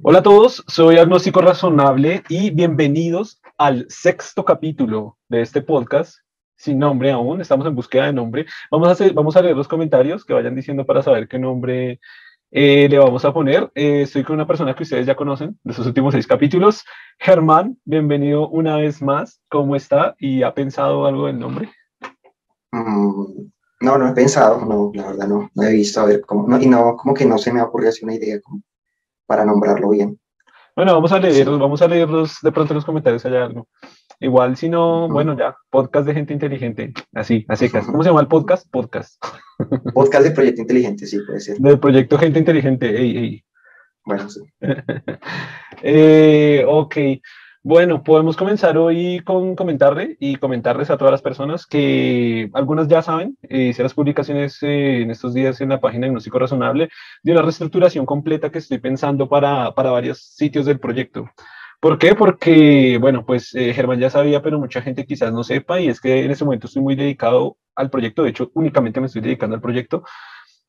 Hola a todos, soy Agnóstico Razonable y bienvenidos al sexto capítulo de este podcast, sin nombre aún, estamos en búsqueda de nombre. Vamos a, vamos a leer los comentarios que vayan diciendo para saber qué nombre eh, le vamos a poner. Eh, estoy con una persona que ustedes ya conocen de sus últimos seis capítulos. Germán, bienvenido una vez más. ¿Cómo está? ¿Y ha pensado algo del nombre? Mm, no, no he pensado, no, la verdad no, no he visto, a ver, cómo, y no, como que no se me ha ocurrido así una idea para nombrarlo bien. Bueno, vamos a leer, vamos a leerlos de pronto en los comentarios hay algo. Igual, si no, bueno, ya, podcast de gente inteligente, así, así, ¿cómo se llama el podcast? Podcast. Podcast de Proyecto Inteligente, sí, puede ser. Del Proyecto Gente Inteligente, ey, ey. Bueno, sí. eh, ok, bueno, podemos comenzar hoy con comentarle y comentarles a todas las personas que algunas ya saben, eh, hice las publicaciones eh, en estos días en la página de Gnóstico Razonable de una reestructuración completa que estoy pensando para, para varios sitios del proyecto. ¿Por qué? Porque, bueno, pues eh, Germán ya sabía, pero mucha gente quizás no sepa, y es que en este momento estoy muy dedicado al proyecto, de hecho, únicamente me estoy dedicando al proyecto,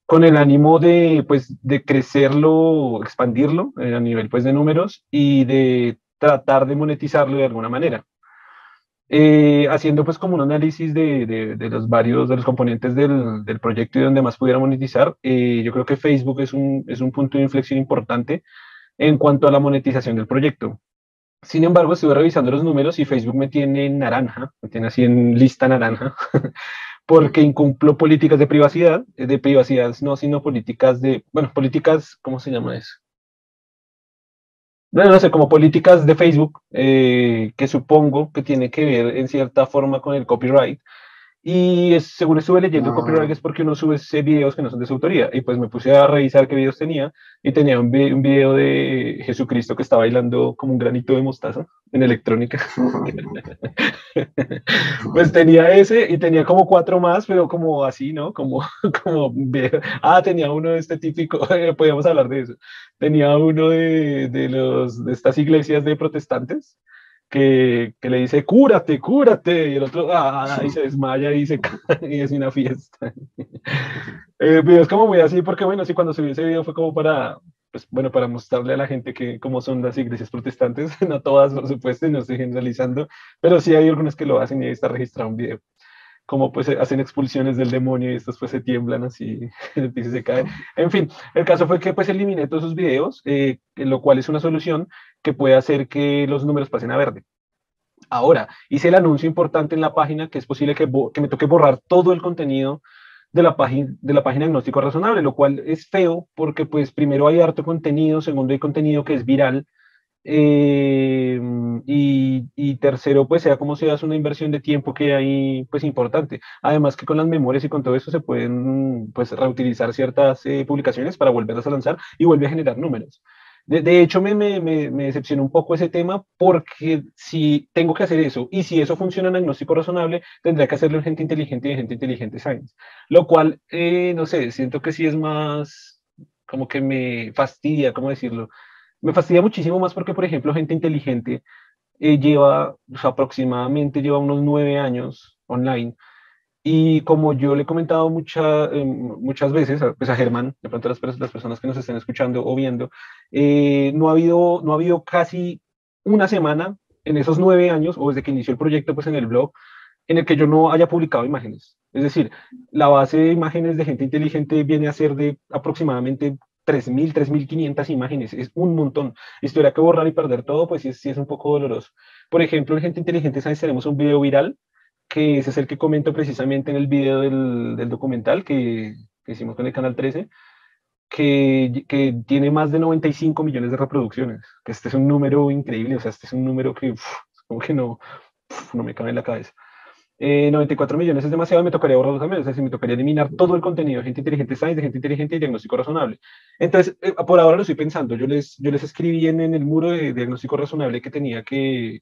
con el ánimo de, pues, de crecerlo, expandirlo a nivel, pues, de números y de tratar de monetizarlo de alguna manera. Eh, haciendo pues como un análisis de, de, los varios, de los componentes del, proyecto y donde más pudiera monetizar, eh, yo creo que Facebook es un, es un punto de inflexión importante en cuanto a la monetización del proyecto. Sin embargo, estuve revisando los números y Facebook me tiene en naranja, me tiene así en lista naranja, porque incumplo políticas de privacidad, de privacidad no, sino políticas de, bueno, políticas, ¿cómo se llama eso? No, no sé, como políticas de Facebook, eh, que supongo que tiene que ver en cierta forma con el copyright, y según estuve leyendo, copyright ah. es porque uno sube videos que no son de su autoría. Y pues me puse a revisar qué videos tenía. Y tenía un, un video de Jesucristo que estaba bailando como un granito de mostaza en electrónica. pues tenía ese y tenía como cuatro más, pero como así, ¿no? Como, como ah, tenía uno de este típico, podíamos hablar de eso. Tenía uno de, de, los, de estas iglesias de protestantes que, que, le dice, cúrate, cúrate, y el otro, ah, y se desmaya y, se, y es una fiesta. el video es como muy así, porque bueno, sí, cuando subí ese video fue como para, pues bueno, para mostrarle a la gente que cómo son las iglesias protestantes, no todas, por supuesto, y no estoy generalizando, pero sí hay algunas que lo hacen y ahí está registrado un video como pues hacen expulsiones del demonio y estos pues se tiemblan así, el piso se cae. En fin, el caso fue que pues eliminé todos esos videos, eh, lo cual es una solución que puede hacer que los números pasen a verde. Ahora, hice el anuncio importante en la página que es posible que, que me toque borrar todo el contenido de la, página, de la página Agnóstico Razonable, lo cual es feo porque pues primero hay harto contenido, segundo hay contenido que es viral, eh, y, tercero, pues sea como sea, es una inversión de tiempo que hay, pues importante. Además que con las memorias y con todo eso se pueden, pues, reutilizar ciertas eh, publicaciones para volverlas a lanzar y vuelve a generar números. De, hecho, me, me, me, decepciona un poco ese tema porque si tengo que hacer eso y si eso funciona en agnóstico razonable, tendría que hacerlo en gente inteligente y en gente inteligente science. Lo cual, eh, no sé, siento que sí es más como que me fastidia, ¿cómo decirlo? Me fastidia muchísimo más porque, por ejemplo, gente inteligente eh, lleva, aproximadamente lleva unos nueve años online. Y como yo le he comentado mucha, eh, muchas veces, pues a Germán, de pronto las, las personas que nos estén escuchando o viendo, eh, no, ha habido, no ha habido casi una semana en esos nueve años, o desde que inició el proyecto, pues en el blog, en el que yo no haya publicado imágenes. Es decir, la base de imágenes de gente inteligente viene a ser de aproximadamente 3.000, 3.500 imágenes, es un montón. Tuviera que borrar y perder todo, pues sí, es un poco doloroso. Por ejemplo, en Gente Inteligente ¿sabes? tenemos un video viral, que ese es el que comento precisamente en el video del, del documental que, que, hicimos con el Canal 13, que, que, tiene más de 95 millones de reproducciones. Este es un número increíble, o sea, este es un número que, como que no, no me cabe en la cabeza. 94 eh, millones es demasiado, me tocaría borrarlo también, o sea, si me tocaría eliminar todo el contenido de gente inteligente science, de gente inteligente y diagnóstico razonable. Entonces, eh, por ahora lo estoy pensando, yo les, yo les escribí en, en el muro de diagnóstico razonable que tenía que,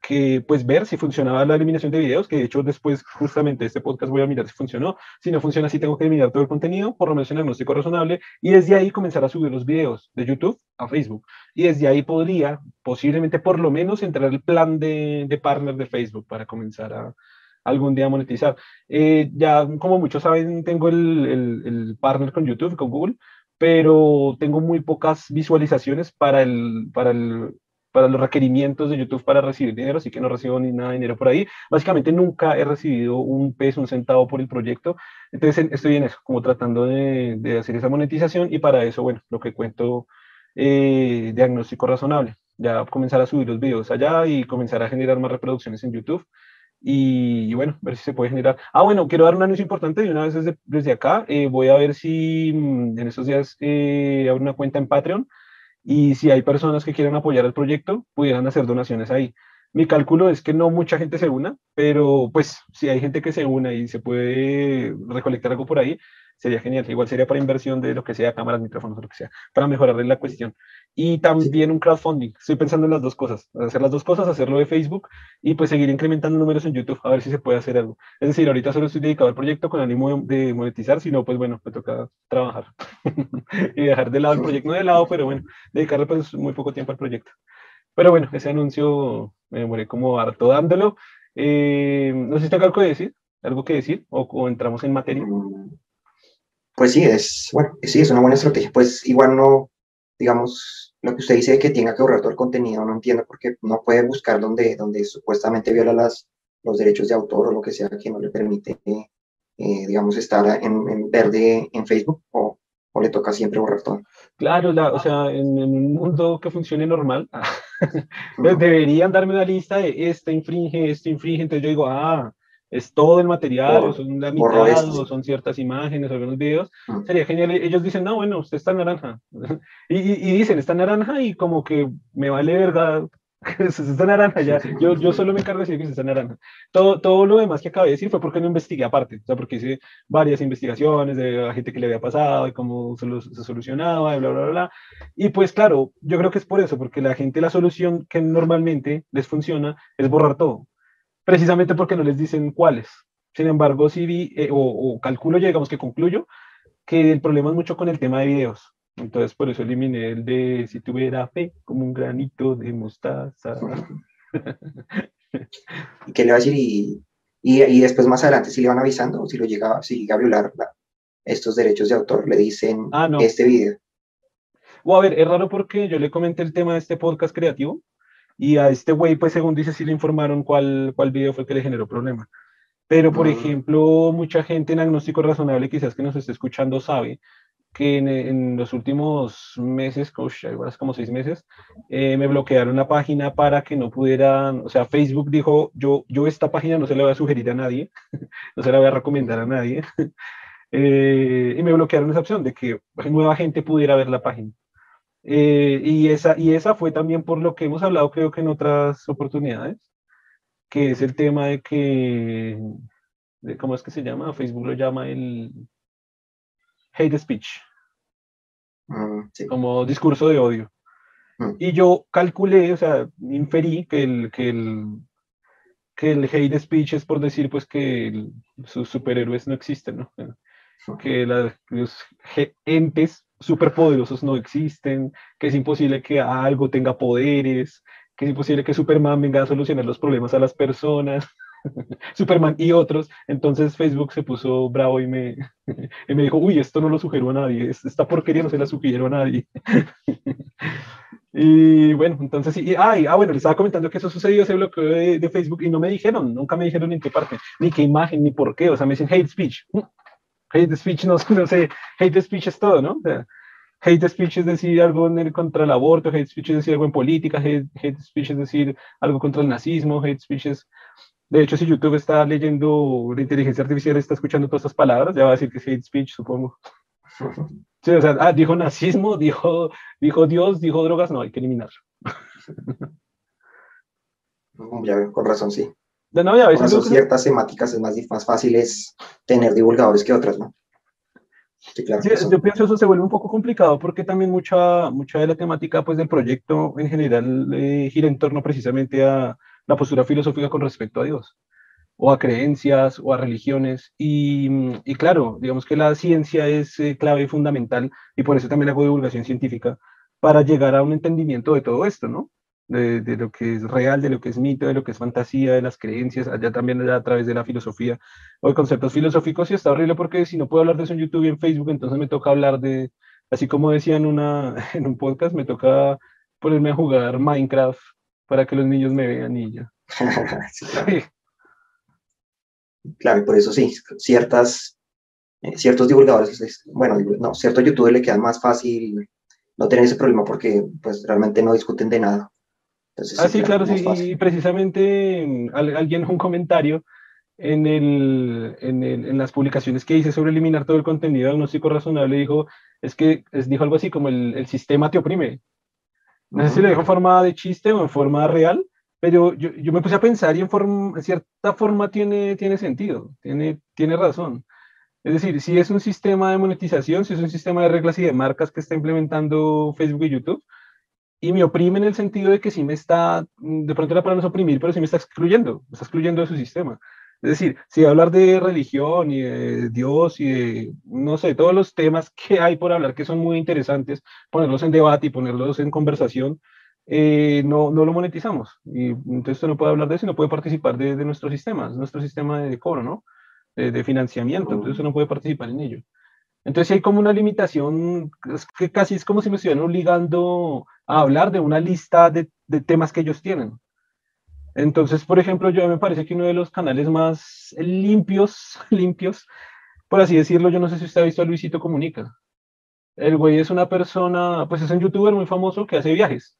que pues ver si funcionaba la eliminación de videos, que de hecho después justamente este podcast voy a mirar si funcionó, si no funciona si tengo que eliminar todo el contenido, por lo menos en diagnóstico razonable, y desde ahí comenzar a subir los videos de YouTube a Facebook, y desde ahí podría posiblemente por lo menos entrar el plan de, de partner de Facebook para comenzar a, algún día monetizar. Eh, ya, como muchos saben, tengo el, el, partner con YouTube, con Google, pero tengo muy pocas visualizaciones para, el, para, el, para los requerimientos de YouTube para recibir dinero, así que no recibo ni nada de dinero por ahí. Básicamente nunca he recibido un peso, un centavo por el proyecto, entonces estoy en eso, como tratando de, de hacer esa monetización y para eso, bueno, lo que cuento, eh, diagnóstico razonable, ya comenzar a subir los videos allá y comenzar a generar más reproducciones en YouTube y, bueno, ver si se puede generar. Ah, bueno, quiero dar un anuncio importante de una vez desde, desde acá. Eh, voy a ver si mm, en estos días eh, abro una cuenta en Patreon y si hay personas que quieran apoyar el proyecto, pudieran hacer donaciones ahí. Mi cálculo es que no mucha gente se una, pero pues si hay gente que se una y se puede recolectar algo por ahí, sería genial. Igual sería para inversión de lo que sea, cámaras, micrófonos, lo que sea, para mejorar la cuestión. Y también un crowdfunding. Estoy pensando en las dos cosas, hacer las dos cosas, hacerlo de Facebook y pues seguir incrementando números en YouTube, a ver si se puede hacer algo. Es decir, ahorita solo estoy dedicado al proyecto con ánimo de monetizar, si no, pues bueno, me toca trabajar y dejar de lado el proyecto, no de lado, pero bueno, dedicarle pues muy poco tiempo al proyecto. Pero bueno, ese anuncio me demoré como harto dándolo. Eh, no sé si tengo algo que decir, algo que decir, o, o entramos en materia. Pues sí, es, bueno, sí, es una buena estrategia. Pues igual no, digamos, lo que usted dice de que tenga que borrar todo el contenido, no entiendo porque no puede buscar donde, donde supuestamente viola las, los derechos de autor o lo que sea que no le permite, eh, digamos, estar en, verde en Facebook o, o, le toca siempre borrar todo. Claro, o sea, en, en, un mundo que funcione normal, deberían darme una lista de este infringe, este infringe, entonces yo digo, ah, es todo el material, o son la mitad, o son ciertas imágenes, algunos videos, ah. sería genial. Ellos dicen, no, bueno, usted está naranja. y, y, dicen, está naranja y como que me vale verga, está naranja ya. Yo, yo solo me encargo de decir que está naranja. Todo, todo lo demás que acabé de decir fue porque no investigué aparte, o sea, porque hice varias investigaciones de la gente que le había pasado y cómo se, se solucionaba y bla, bla, bla. Y pues claro, yo creo que es por eso, porque la gente la solución que normalmente les funciona es borrar todo precisamente porque no les dicen cuáles. Sin embargo, sí vi, eh, o, calculo, digamos que concluyo, que el problema es mucho con el tema de videos. Entonces, por eso eliminé el de si tuviera fe, como un granito de mostaza. ¿Y qué le va a decir? Y, y, después, más adelante, si le van avisando, o si lo llega, si llega a violar estos derechos de autor, le dicen ah, este video. O a ver, es raro porque yo le comenté el tema de este podcast creativo y a este güey, pues según dice, sí le informaron cuál, cuál video fue el que le generó problema. Pero, por ah. ejemplo, mucha gente en agnóstico razonable, quizás que nos esté escuchando, sabe que en, los últimos meses, como seis meses, eh, me bloquearon la página para que no pudieran, o sea, Facebook dijo, yo, yo esta página no se la voy a sugerir a nadie, no se la voy a recomendar a nadie, eh, y me bloquearon esa opción de que nueva gente pudiera ver la página. Eh, y, esa, y esa fue también por lo que hemos hablado, creo que en otras oportunidades, que es el tema de que, ¿cómo es que se llama? Facebook lo llama el hate speech, mm, como discurso de odio. Mm. Y yo calculé, o sea, inferí que el, que el, que el hate speech es por decir pues que sus superhéroes no existen, ¿no? Que los entes superpoderosos no existen, que es imposible que algo tenga poderes, que es imposible que Superman venga a solucionar los problemas a las personas, Superman y otros. Entonces Facebook se puso bravo y me, y me dijo, uy, esto no lo sugirió a nadie, esta porquería no se la sugirió a nadie. y bueno, entonces sí, ay, ah, bueno, le estaba comentando que eso sucedió, ese bloqueo de, de, Facebook y no me dijeron, nunca me dijeron en qué parte, ni qué imagen, ni por qué, o sea, me dicen hate speech. Hate speech, no, no sé, hate speech es todo, ¿no? hate speech es decir algo en contra el aborto, hate speech es decir algo en política, hate, speech es decir algo contra el nazismo, hate speech es... De hecho, si YouTube está leyendo la inteligencia artificial, está escuchando todas estas palabras, ya va a decir que es hate speech, supongo. Sí, o sea, ah, dijo nazismo, dijo, dijo Dios, dijo drogas, no, hay que eliminarlo. Ya, con razón, sí. De no, ya son ciertas temáticas es más, más fácil es tener divulgadores que otras, ¿no? Sí, claro, yo pienso eso se vuelve un poco complicado porque también mucha, mucha de la temática pues, del proyecto en general eh, gira en torno precisamente a la postura filosófica con respecto a Dios o a creencias o a religiones. Y, y claro, digamos que la ciencia es eh, clave y fundamental y por eso también hago divulgación científica para llegar a un entendimiento de todo esto, ¿no? De, lo que es real, de lo que es mito, de lo que es fantasía, de las creencias, allá también allá a través de la filosofía o de conceptos filosóficos y está horrible porque si no puedo hablar de eso en YouTube y en Facebook, entonces me toca hablar de, Así como decía en, una, en un podcast, me toca ponerme a jugar Minecraft para que los niños me vean y ya. claro. y por eso sí, ciertas, eh, ciertos divulgadores, bueno, no, ciertos youtubers le queda más fácil no tener ese problema porque pues realmente no discuten de nada. Ah, sí, claro, sí, y precisamente mm, alguien, un comentario en, el, en, el, en, las publicaciones que hice sobre eliminar todo el contenido diagnóstico razonable, dijo, es que es, dijo algo así como el, el sistema te oprime. No sé si lo dijo en forma de chiste o en forma real, pero yo, yo me puse a pensar y en, forma, en cierta forma tiene, tiene sentido, tiene, tiene razón. Es decir, si es un sistema de monetización, si es un sistema de reglas y de marcas que está implementando Facebook y YouTube, y me oprime en el sentido de que sí me está, de pronto la palabra es oprimir, pero sí me está excluyendo, me está excluyendo de su sistema. Es decir, si hablar de religión y de Dios y de, no sé, todos los temas que hay por hablar que son muy interesantes, ponerlos en debate y ponerlos en conversación, eh, no, no lo monetizamos. Y entonces usted no puede hablar de eso y no puede participar de, de nuestro sistema, nuestro sistema de cobro, ¿no? De, de financiamiento, entonces usted no puede participar en ello. Entonces hay como una limitación, es que casi es como si me estuvieran obligando a hablar de una lista de, temas que ellos tienen. Entonces, por ejemplo, yo me parece que uno de los canales más limpios, limpios, por así decirlo, yo no sé si usted ha visto a Luisito Comunica. El güey es una persona, pues es un youtuber muy famoso que hace viajes.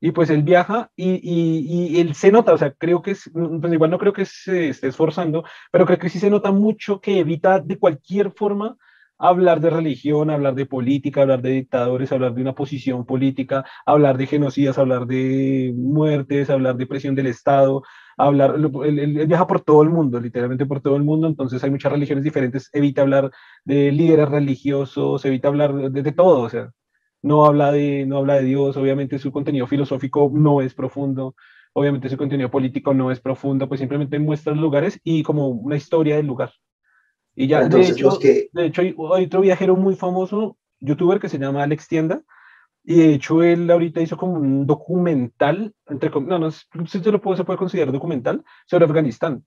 Y pues él viaja y, y, y él se nota, o sea, creo que es, pues igual no creo que se esté esforzando, pero creo que sí se nota mucho que evita de cualquier forma hablar de religión, hablar de política, hablar de dictadores, hablar de una posición política, hablar de genocidas, hablar de muertes, hablar de presión del Estado, hablar, él, viaja por todo el mundo, literalmente por todo el mundo, entonces hay muchas religiones diferentes, evita hablar de líderes religiosos, evita hablar de, de todo, o sea, no habla de, no habla de Dios, obviamente su contenido filosófico no es profundo, obviamente su contenido político no es profundo, pues simplemente muestra lugares y como una historia del lugar. Y ya, de hecho, que... de hecho, hay otro viajero muy famoso, youtuber, que se llama Alex Tienda, y de hecho él ahorita hizo como un documental, entre, no, no, si se lo puede, se puede considerar documental, sobre Afganistán.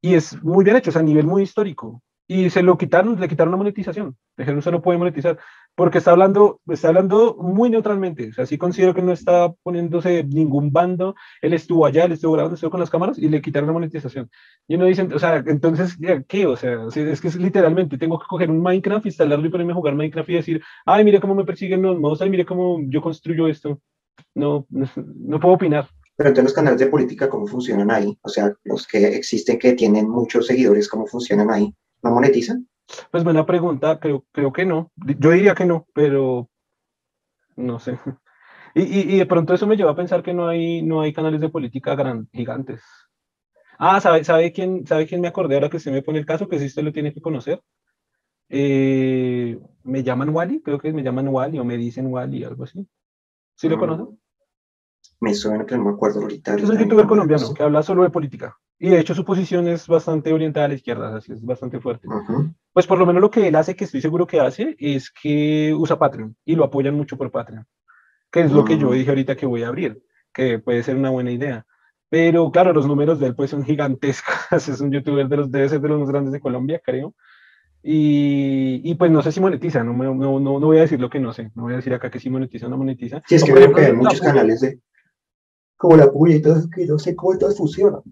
Y es muy bien hecho, o sea, a nivel muy histórico y se lo quitaron, le quitaron la monetización. Dijeron, se no puede monetizar, porque está hablando, está hablando muy neutralmente. O sea, sí considero que no está poniéndose ningún bando. Él estuvo allá, él estuvo grabando, estuvo con las cámaras y le quitaron la monetización. Y uno dice, o sea, entonces, ¿qué? O sea, es que es literalmente, tengo que coger un Minecraft, instalarlo y ponerme a jugar Minecraft y decir, ay, mire cómo me persiguen los modos, ay, mire cómo yo construyo esto. No, no, no puedo opinar. Pero entonces los canales de política, ¿cómo funcionan ahí? O sea, los que existen, que tienen muchos seguidores, ¿cómo funcionan ahí? ¿No monetizan? Pues buena pregunta, creo, creo que no. Yo diría que no, pero no sé. Y, y, y, de pronto eso me lleva a pensar que no hay, no hay canales de política gran, gigantes. Ah, ¿sabe, sabe, quién, ¿sabe quién me acordé ahora que se me pone el caso? Que si usted lo tiene que conocer. Eh, me llaman Wally, creo que me llaman Wally o me dicen Wally, algo así. ¿Sí lo mm. conocen? Me suena que no me acuerdo ahorita. Es un youtuber colombiano que habla solo de política. Y de hecho su posición es bastante orientada a la izquierda, así es bastante fuerte. Pues por lo menos lo que él hace, que estoy seguro que hace, es que usa Patreon y lo apoyan mucho por Patreon, que es lo que yo dije ahorita que voy a abrir, que puede ser una buena idea. Pero claro, los números de él pues son gigantescos, es un youtuber de los, debe ser de los más grandes de Colombia, creo. Y, y, pues no sé si monetiza, no, no, no, no, voy a decir lo que no sé, no voy a decir acá que si monetiza o no monetiza. Sí, es que veo que hay muchos canales de, como la puya y todo, que no sé cómo todo funciona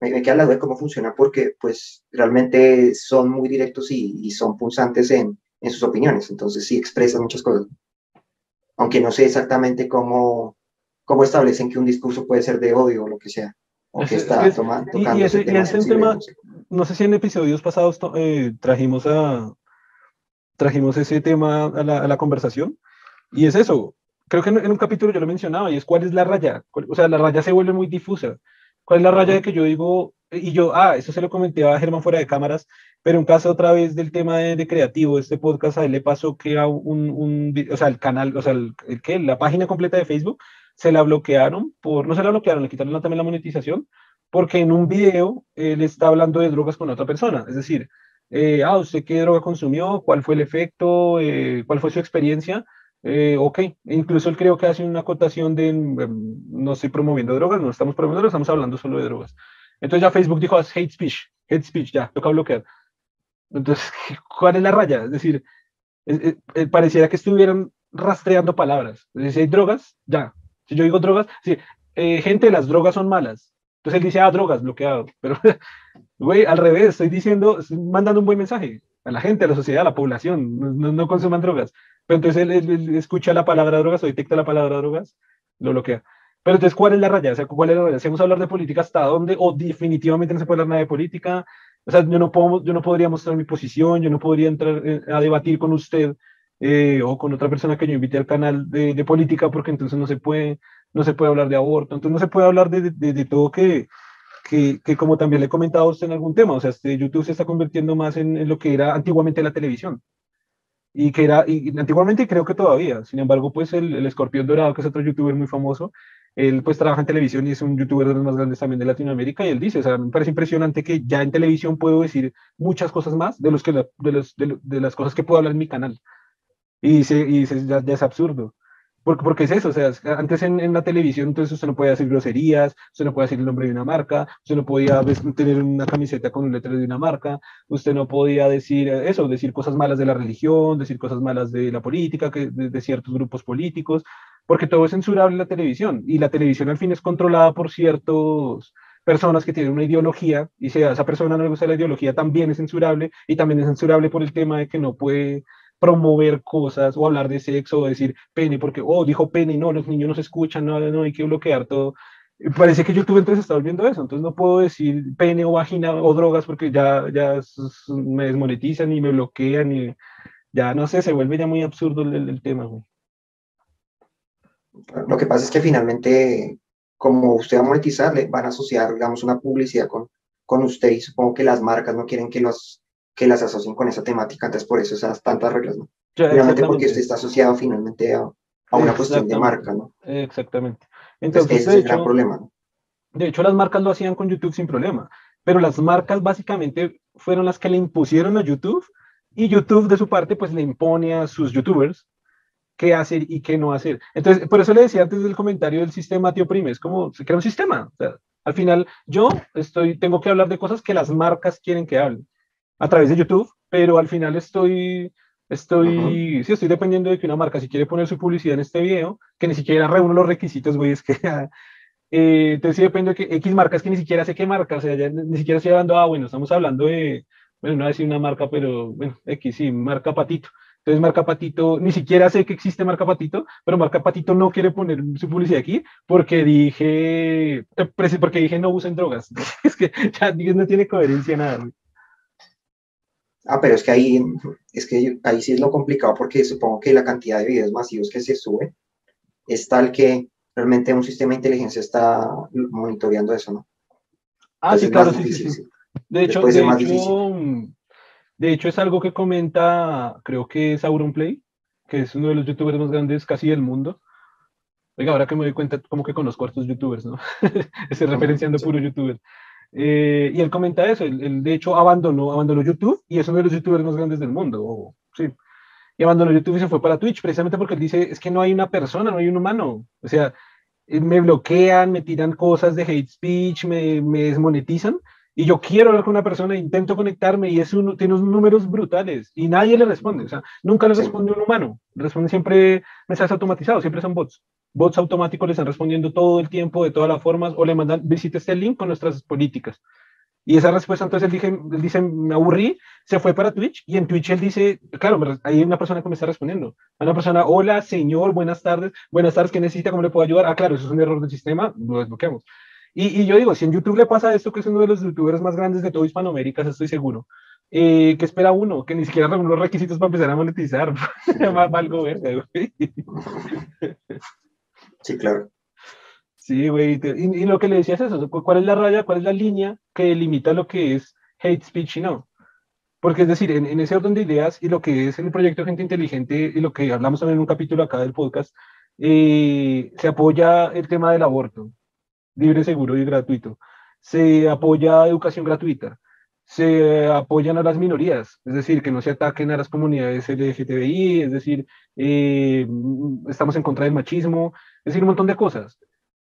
me, queda la duda de cómo funciona porque pues realmente son muy directos y, son pulsantes en, en, sus opiniones, entonces sí expresan muchas cosas. Aunque no sé exactamente cómo, cómo establecen que un discurso puede ser de odio o lo que sea. O que está tomando, tocando y, ese, y ese tema, no sé si en episodios pasados eh, trajimos, a, trajimos ese tema a la, a la conversación. Y es eso, creo que en, en, un capítulo yo lo mencionaba, y es cuál es la raya. O sea, la raya se vuelve muy difusa. ¿Cuál es la raya de que yo digo, y yo, ah, eso se lo comenté a Germán fuera de cámaras, pero en caso otra vez del tema de, creativo, este podcast a él le pasó que a un, un o sea, el canal, o sea, el, que la página completa de Facebook se la bloquearon por, no se la bloquearon, le quitaron también la monetización, porque en un video él está hablando de drogas con otra persona, es decir, eh, ah, ¿usted qué droga consumió? ¿Cuál fue el efecto? Eh, ¿Cuál fue su experiencia? Eh, ok, incluso él creo que hace una acotación de em, no estoy promoviendo drogas, no estamos promoviendo drogas, estamos hablando solo de drogas. Entonces ya Facebook dijo, hate speech, hate speech, ya, toca bloquear. Entonces, ¿cuál es la raya? Es decir, pareciera que estuvieran rastreando palabras. Si hay drogas, ya. Si yo digo drogas, sí, gente, las drogas son malas. Entonces él dice, ah, drogas, bloqueado. Pero, güey, al revés, estoy diciendo, estoy mandando un buen mensaje a la gente, a la sociedad, a la población, no, no consuman drogas. Pero entonces él, escucha la palabra drogas o detecta la palabra drogas, lo bloquea. Pero entonces, ¿cuál es la raya? O sea, ¿cuál es la raya? Si vamos a hablar de política, ¿hasta dónde? O definitivamente no se puede hablar nada de política. O sea, yo no, puedo, yo no podría mostrar mi posición, yo no podría entrar eh, a debatir con usted eh, o con otra persona que yo invite al canal de, de, política, porque entonces no se puede, no se puede hablar de aborto, entonces no se puede hablar de, de, todo que, que, que, como también le he comentado a usted en algún tema, o sea, este YouTube se está convirtiendo más en, en lo que era antiguamente la televisión y que era, y antiguamente creo que todavía, sin embargo, pues el, Escorpión Dorado, que es otro youtuber muy famoso, él pues trabaja en televisión y es un youtuber de los más grandes también de Latinoamérica y él dice, o sea, me parece impresionante que ya en televisión puedo decir muchas cosas más de, los que de, los, de, de las cosas que puedo hablar en mi canal. Y, dice, y dice, ya es absurdo. Porque, porque es eso, o sea, antes en, en, la televisión, entonces usted no podía decir groserías, usted no podía decir el nombre de una marca, usted no podía tener una camiseta con un letrero de una marca, usted no podía decir eso, decir cosas malas de la religión, decir cosas malas de la política, que, de, de ciertos grupos políticos, porque todo es censurable en la televisión, y la televisión al fin es controlada por ciertos personas que tienen una ideología, y si a esa persona no le gusta la ideología, también es censurable, y también es censurable por el tema de que no puede promover cosas o hablar de sexo o decir pene, porque, oh, dijo pene, no, los niños no se escuchan, no, no hay que bloquear todo. Parece que YouTube entonces está volviendo eso, entonces no puedo decir pene o vagina o drogas porque ya, ya me desmonetizan y me bloquean y ya no sé, se vuelve ya muy absurdo el, el tema. Güey. Lo que pasa es que finalmente, como usted va a monetizar, le van a asociar, digamos, una publicidad con, con usted y supongo que las marcas no quieren que los que las asocien con esa temática, entonces por eso esas tantas reglas, ¿no? Ya, finalmente porque usted está asociado finalmente a, a una cuestión de marca, ¿no? Exactamente. Entonces, entonces ese es el gran problema, ¿no? De hecho, las marcas lo hacían con YouTube sin problema, pero las marcas básicamente fueron las que le impusieron a YouTube y YouTube de su parte pues le impone a sus youtubers qué hacer y qué no hacer. Entonces, por eso le decía antes del comentario del sistema tío prime, es como se crea un sistema. O sea, al final yo estoy, tengo que hablar de cosas que las marcas quieren que hable a través de YouTube, pero al final estoy, estoy, uh -huh. sí, estoy dependiendo de que una marca, si quiere poner su publicidad en este video, que ni siquiera reúne los requisitos, güey, es que, eh, entonces sí depende de que X marcas que ni siquiera sé qué marca, o sea, ya ni siquiera estoy hablando, ah, bueno, estamos hablando de, bueno, no decir una marca, pero, bueno, X, sí, marca Patito. Entonces, Marca Patito, ni siquiera sé que existe Marca Patito, pero Marca Patito no quiere poner su publicidad aquí porque dije, porque dije no usen drogas. es que ya no tiene coherencia nada. Güey. Ah, pero es que ahí, es que ahí sí es lo complicado porque supongo que la cantidad de videos masivos que se sube es tal que realmente un sistema de inteligencia está monitoreando eso, ¿no? Ah, Entonces sí, claro, sí, difícil, sí, sí, De hecho, de hecho, de hecho, es algo que comenta, creo que es Auronplay, que es uno de los youtubers más grandes casi del mundo. Oiga, ahora que me doy cuenta, como que conozco a estos youtubers, ¿no? Estoy referenciando sí. puro youtuber. Eh, y él comenta eso, él, él, de hecho abandonó, abandonó YouTube y es uno de los youtubers más grandes del mundo, sí. Y abandonó YouTube y se fue para Twitch, precisamente porque él dice, es que no hay una persona, no hay un humano. O sea, eh, me bloquean, me tiran cosas de hate speech, me, me desmonetizan, y yo quiero hablar con una persona, intento conectarme y es un, tiene unos números brutales y nadie le responde, o sea, nunca le responde un humano, responde siempre mensajes automatizados, siempre son bots bots automáticos le están respondiendo todo el tiempo, de todas las formas, o le mandan, visite este link con nuestras políticas. Y esa respuesta, entonces él dice, él dice, me aburrí, se fue para Twitch, y en Twitch él dice, claro, hay una persona que me está respondiendo. Hay una persona, hola, señor, buenas tardes, buenas tardes, ¿qué necesita? ¿Cómo le puedo ayudar? Ah, claro, eso es un error del sistema, lo desbloqueamos. Y, y yo digo, si en YouTube le pasa esto, que es uno de los youtubers más grandes de todo Hispanoamérica, estoy seguro, eh, ¿qué espera uno? Que ni siquiera reúne los requisitos para empezar a monetizar. Algo verde, güey. Sí, claro. Sí, güey. Y, y, lo que le decías es eso. ¿Cuál es la raya, cuál es la línea que limita lo que es hate speech y no? Porque es decir, en, en, ese orden de ideas y lo que es el proyecto Gente Inteligente y lo que hablamos también en un capítulo acá del podcast, eh, se apoya el tema del aborto, libre, seguro y gratuito. Se apoya educación gratuita. Se apoyan a las minorías, es decir, que no se ataquen a las comunidades LGTBI, es decir, eh, estamos en contra del machismo, es decir, un montón de cosas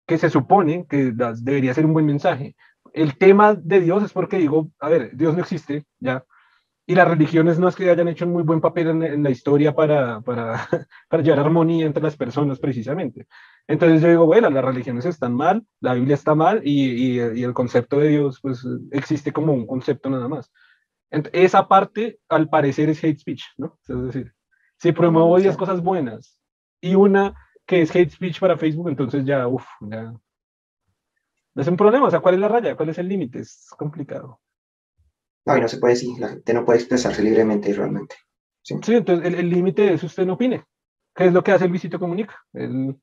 que se supone que debería ser un buen mensaje. El tema de Dios es porque digo, a ver, Dios no existe, ya. Y las religiones no es que hayan hecho un muy buen papel en, la historia para, para, para, llevar armonía entre las personas precisamente. Entonces yo digo, bueno, las religiones están mal, la Biblia está mal y, y, el concepto de Dios pues existe como un concepto nada más. esa parte al parecer es hate speech, ¿no? Es decir, si promuevo 10 cosas buenas y una que es hate speech para Facebook, entonces ya, uff, ya... Es un problema, o sea, ¿cuál es la raya? ¿Cuál es el límite? Es complicado. No, y no se puede decir, la gente no puede expresarse libremente realmente. Sí, entonces el límite es usted no opine. ¿Qué es lo que hace el visito comunica? Él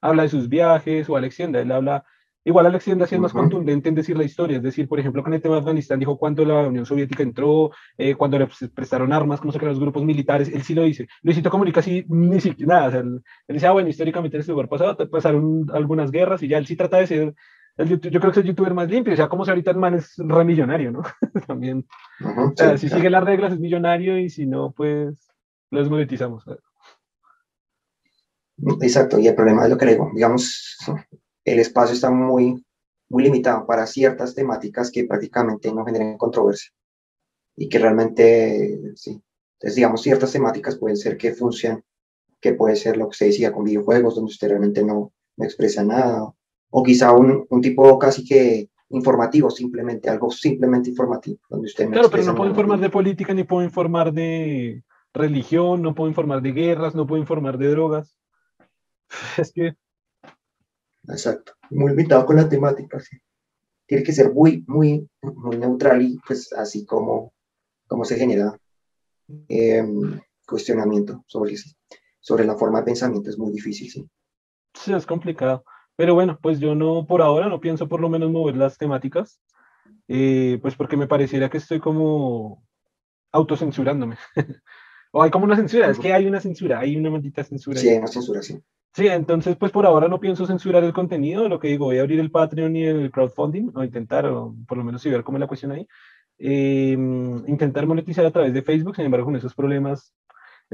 habla de sus viajes o Alexienda, él habla, igual Alexienda sí es más contundente en decir la historia, es decir, por ejemplo, con el tema de Afganistán dijo cuando la Unión Soviética entró, eh, cuando le prestaron armas, cómo se crearon los grupos militares, él sí lo dice. Luisito comunica así, ni siquiera nada, él, dice, ah, bueno, históricamente en este lugar pasado pasaron algunas guerras y ya él sí trata de ser yo creo que es el youtuber más limpio, o sea, como si ahorita el man es remillonario, ¿no? También. o sea, si sigue las reglas es millonario y si no, pues lo desmonetizamos. Exacto, y el problema es lo que le digo, digamos, el espacio está muy, muy limitado para ciertas temáticas que prácticamente no generan controversia y que realmente, sí, entonces digamos, ciertas temáticas pueden ser que funcionen, que puede ser lo que se decía con videojuegos, donde usted realmente no, no expresa nada, o quizá un, un tipo casi que informativo, simplemente, algo simplemente informativo, donde usted Claro, pero no puedo informar de política, ni puedo informar de religión, no puedo informar de guerras, no puedo informar de drogas. Es que... Exacto, muy limitado con la temática, sí. Tiene que ser muy, muy, muy neutral y pues así como, como se genera em, cuestionamiento sobre, sobre la forma de pensamiento es muy difícil, sí. Sí, es complicado. Pero bueno, pues yo no, por ahora no pienso por lo menos mover las temáticas, eh, pues porque me pareciera que estoy como autocensurándome. o hay como una censura, es que hay una censura, hay una maldita censura. Sí, hay una censura, sí. Sí, entonces pues por ahora no pienso censurar el contenido, lo que digo, voy a abrir el Patreon y el crowdfunding, o intentar, o por lo menos si ver cómo es la cuestión ahí, em, intentar monetizar a través de Facebook, sin embargo con esos problemas,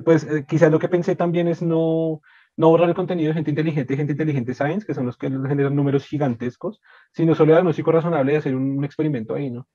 pues eh, quizás lo que pensé también es no, no borrar el contenido de gente inteligente, gente inteligente science, que son los que generan números gigantescos, sino solo el diagnóstico razonable de hacer un, experimento ahí, ¿no?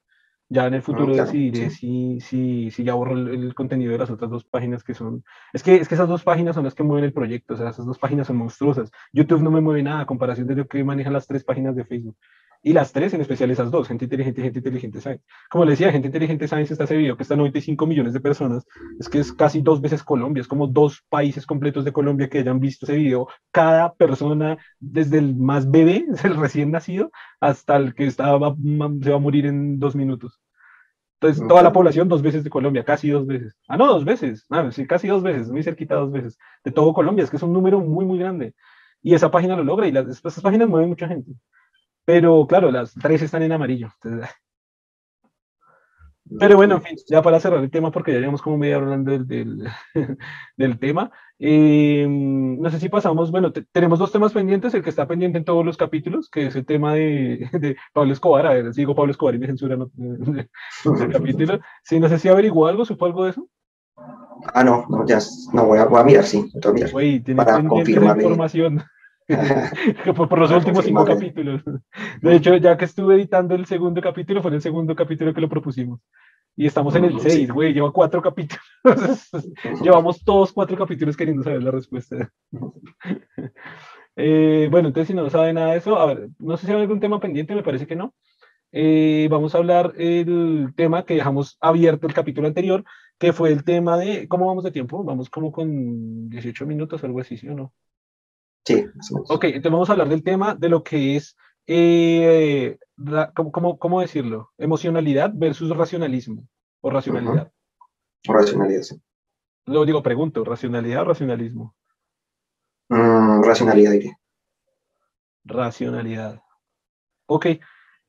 Ya en el futuro decidiré si, si, si, ya borro el, contenido de las otras dos páginas que son... Es que, es que esas dos páginas son las que mueven el proyecto, o sea, esas dos páginas son monstruosas. YouTube no me mueve nada a comparación de lo que manejan las tres páginas de Facebook. Y las tres, en especial esas dos, gente inteligente y gente inteligente science. Como le decía, gente inteligente science está ese video que está 95 millones de personas. Es que es casi dos veces Colombia, es como dos países completos de Colombia que hayan visto ese video. Cada persona, desde el más bebé, el recién nacido, hasta el que estaba, se va a morir en dos minutos. Entonces, toda la población dos veces de Colombia, casi dos veces. Ah, no, dos veces. Ah, sí, casi dos veces, muy cerquita dos veces. De todo Colombia, es que es un número muy, muy grande. Y esa página lo logra y las, esas páginas mueven mucha gente. Pero claro, las tres están en amarillo. Pero bueno, en fin, ya para cerrar el tema, porque ya llevamos como media hora hablando del, del, tema. Eh, no sé si pasamos, bueno, tenemos dos temas pendientes, el que está pendiente en todos los capítulos, que es el tema de, de Pablo Escobar. A ver, sigo Pablo Escobar y me censura no, el capítulo. Sí, no sé si averiguó algo, supo algo de eso. Ah, no, no, ya, no, voy a, voy a mirar, sí, voy a mirar, para confirmar información. por, los últimos cinco capítulos. De hecho, ya que estuve editando el segundo capítulo, fue el segundo capítulo que lo propusimos. Y estamos en el 6, güey, lleva cuatro capítulos. Llevamos todos cuatro capítulos queriendo saber la respuesta. Eh, bueno, entonces si no sabe nada de eso, a ver, no sé si hay algún tema pendiente, me parece que no. Eh, vamos a hablar el tema que dejamos abierto el capítulo anterior, que fue el tema de, ¿cómo vamos de tiempo? Vamos como con 18 minutos algo así, ¿sí o no? Sí, Ok, entonces vamos a hablar del tema de lo que es, eh, ¿cómo, cómo, decirlo? Emocionalidad versus racionalismo o racionalidad. Racionalidad, sí. Lo digo, pregunto, ¿racionalidad o racionalismo? Mm, racionalidad, diría. Racionalidad. Ok,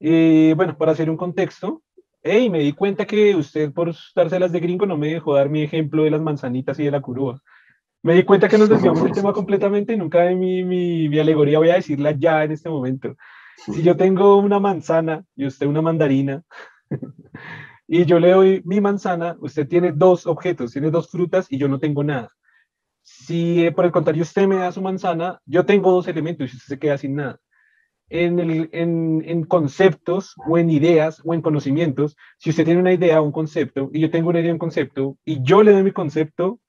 eh, bueno, para hacer un contexto, hey, me di cuenta que usted por dárselas de gringo no me dejó dar mi ejemplo de las manzanitas y de la curúa. Me di cuenta que nos desviamos del tema completamente y nunca de mi, mi, mi, alegoría voy a decirla ya en este momento. Si yo tengo una manzana y usted una mandarina, y yo le doy mi manzana, usted tiene dos objetos, tiene dos frutas y yo no tengo nada. Si eh, por el contrario usted me da su manzana, yo tengo dos elementos y usted se queda sin nada. en, el, en, en, conceptos o en ideas o en conocimientos, si usted tiene una idea o un concepto y yo tengo una idea o un concepto y yo le doy mi concepto,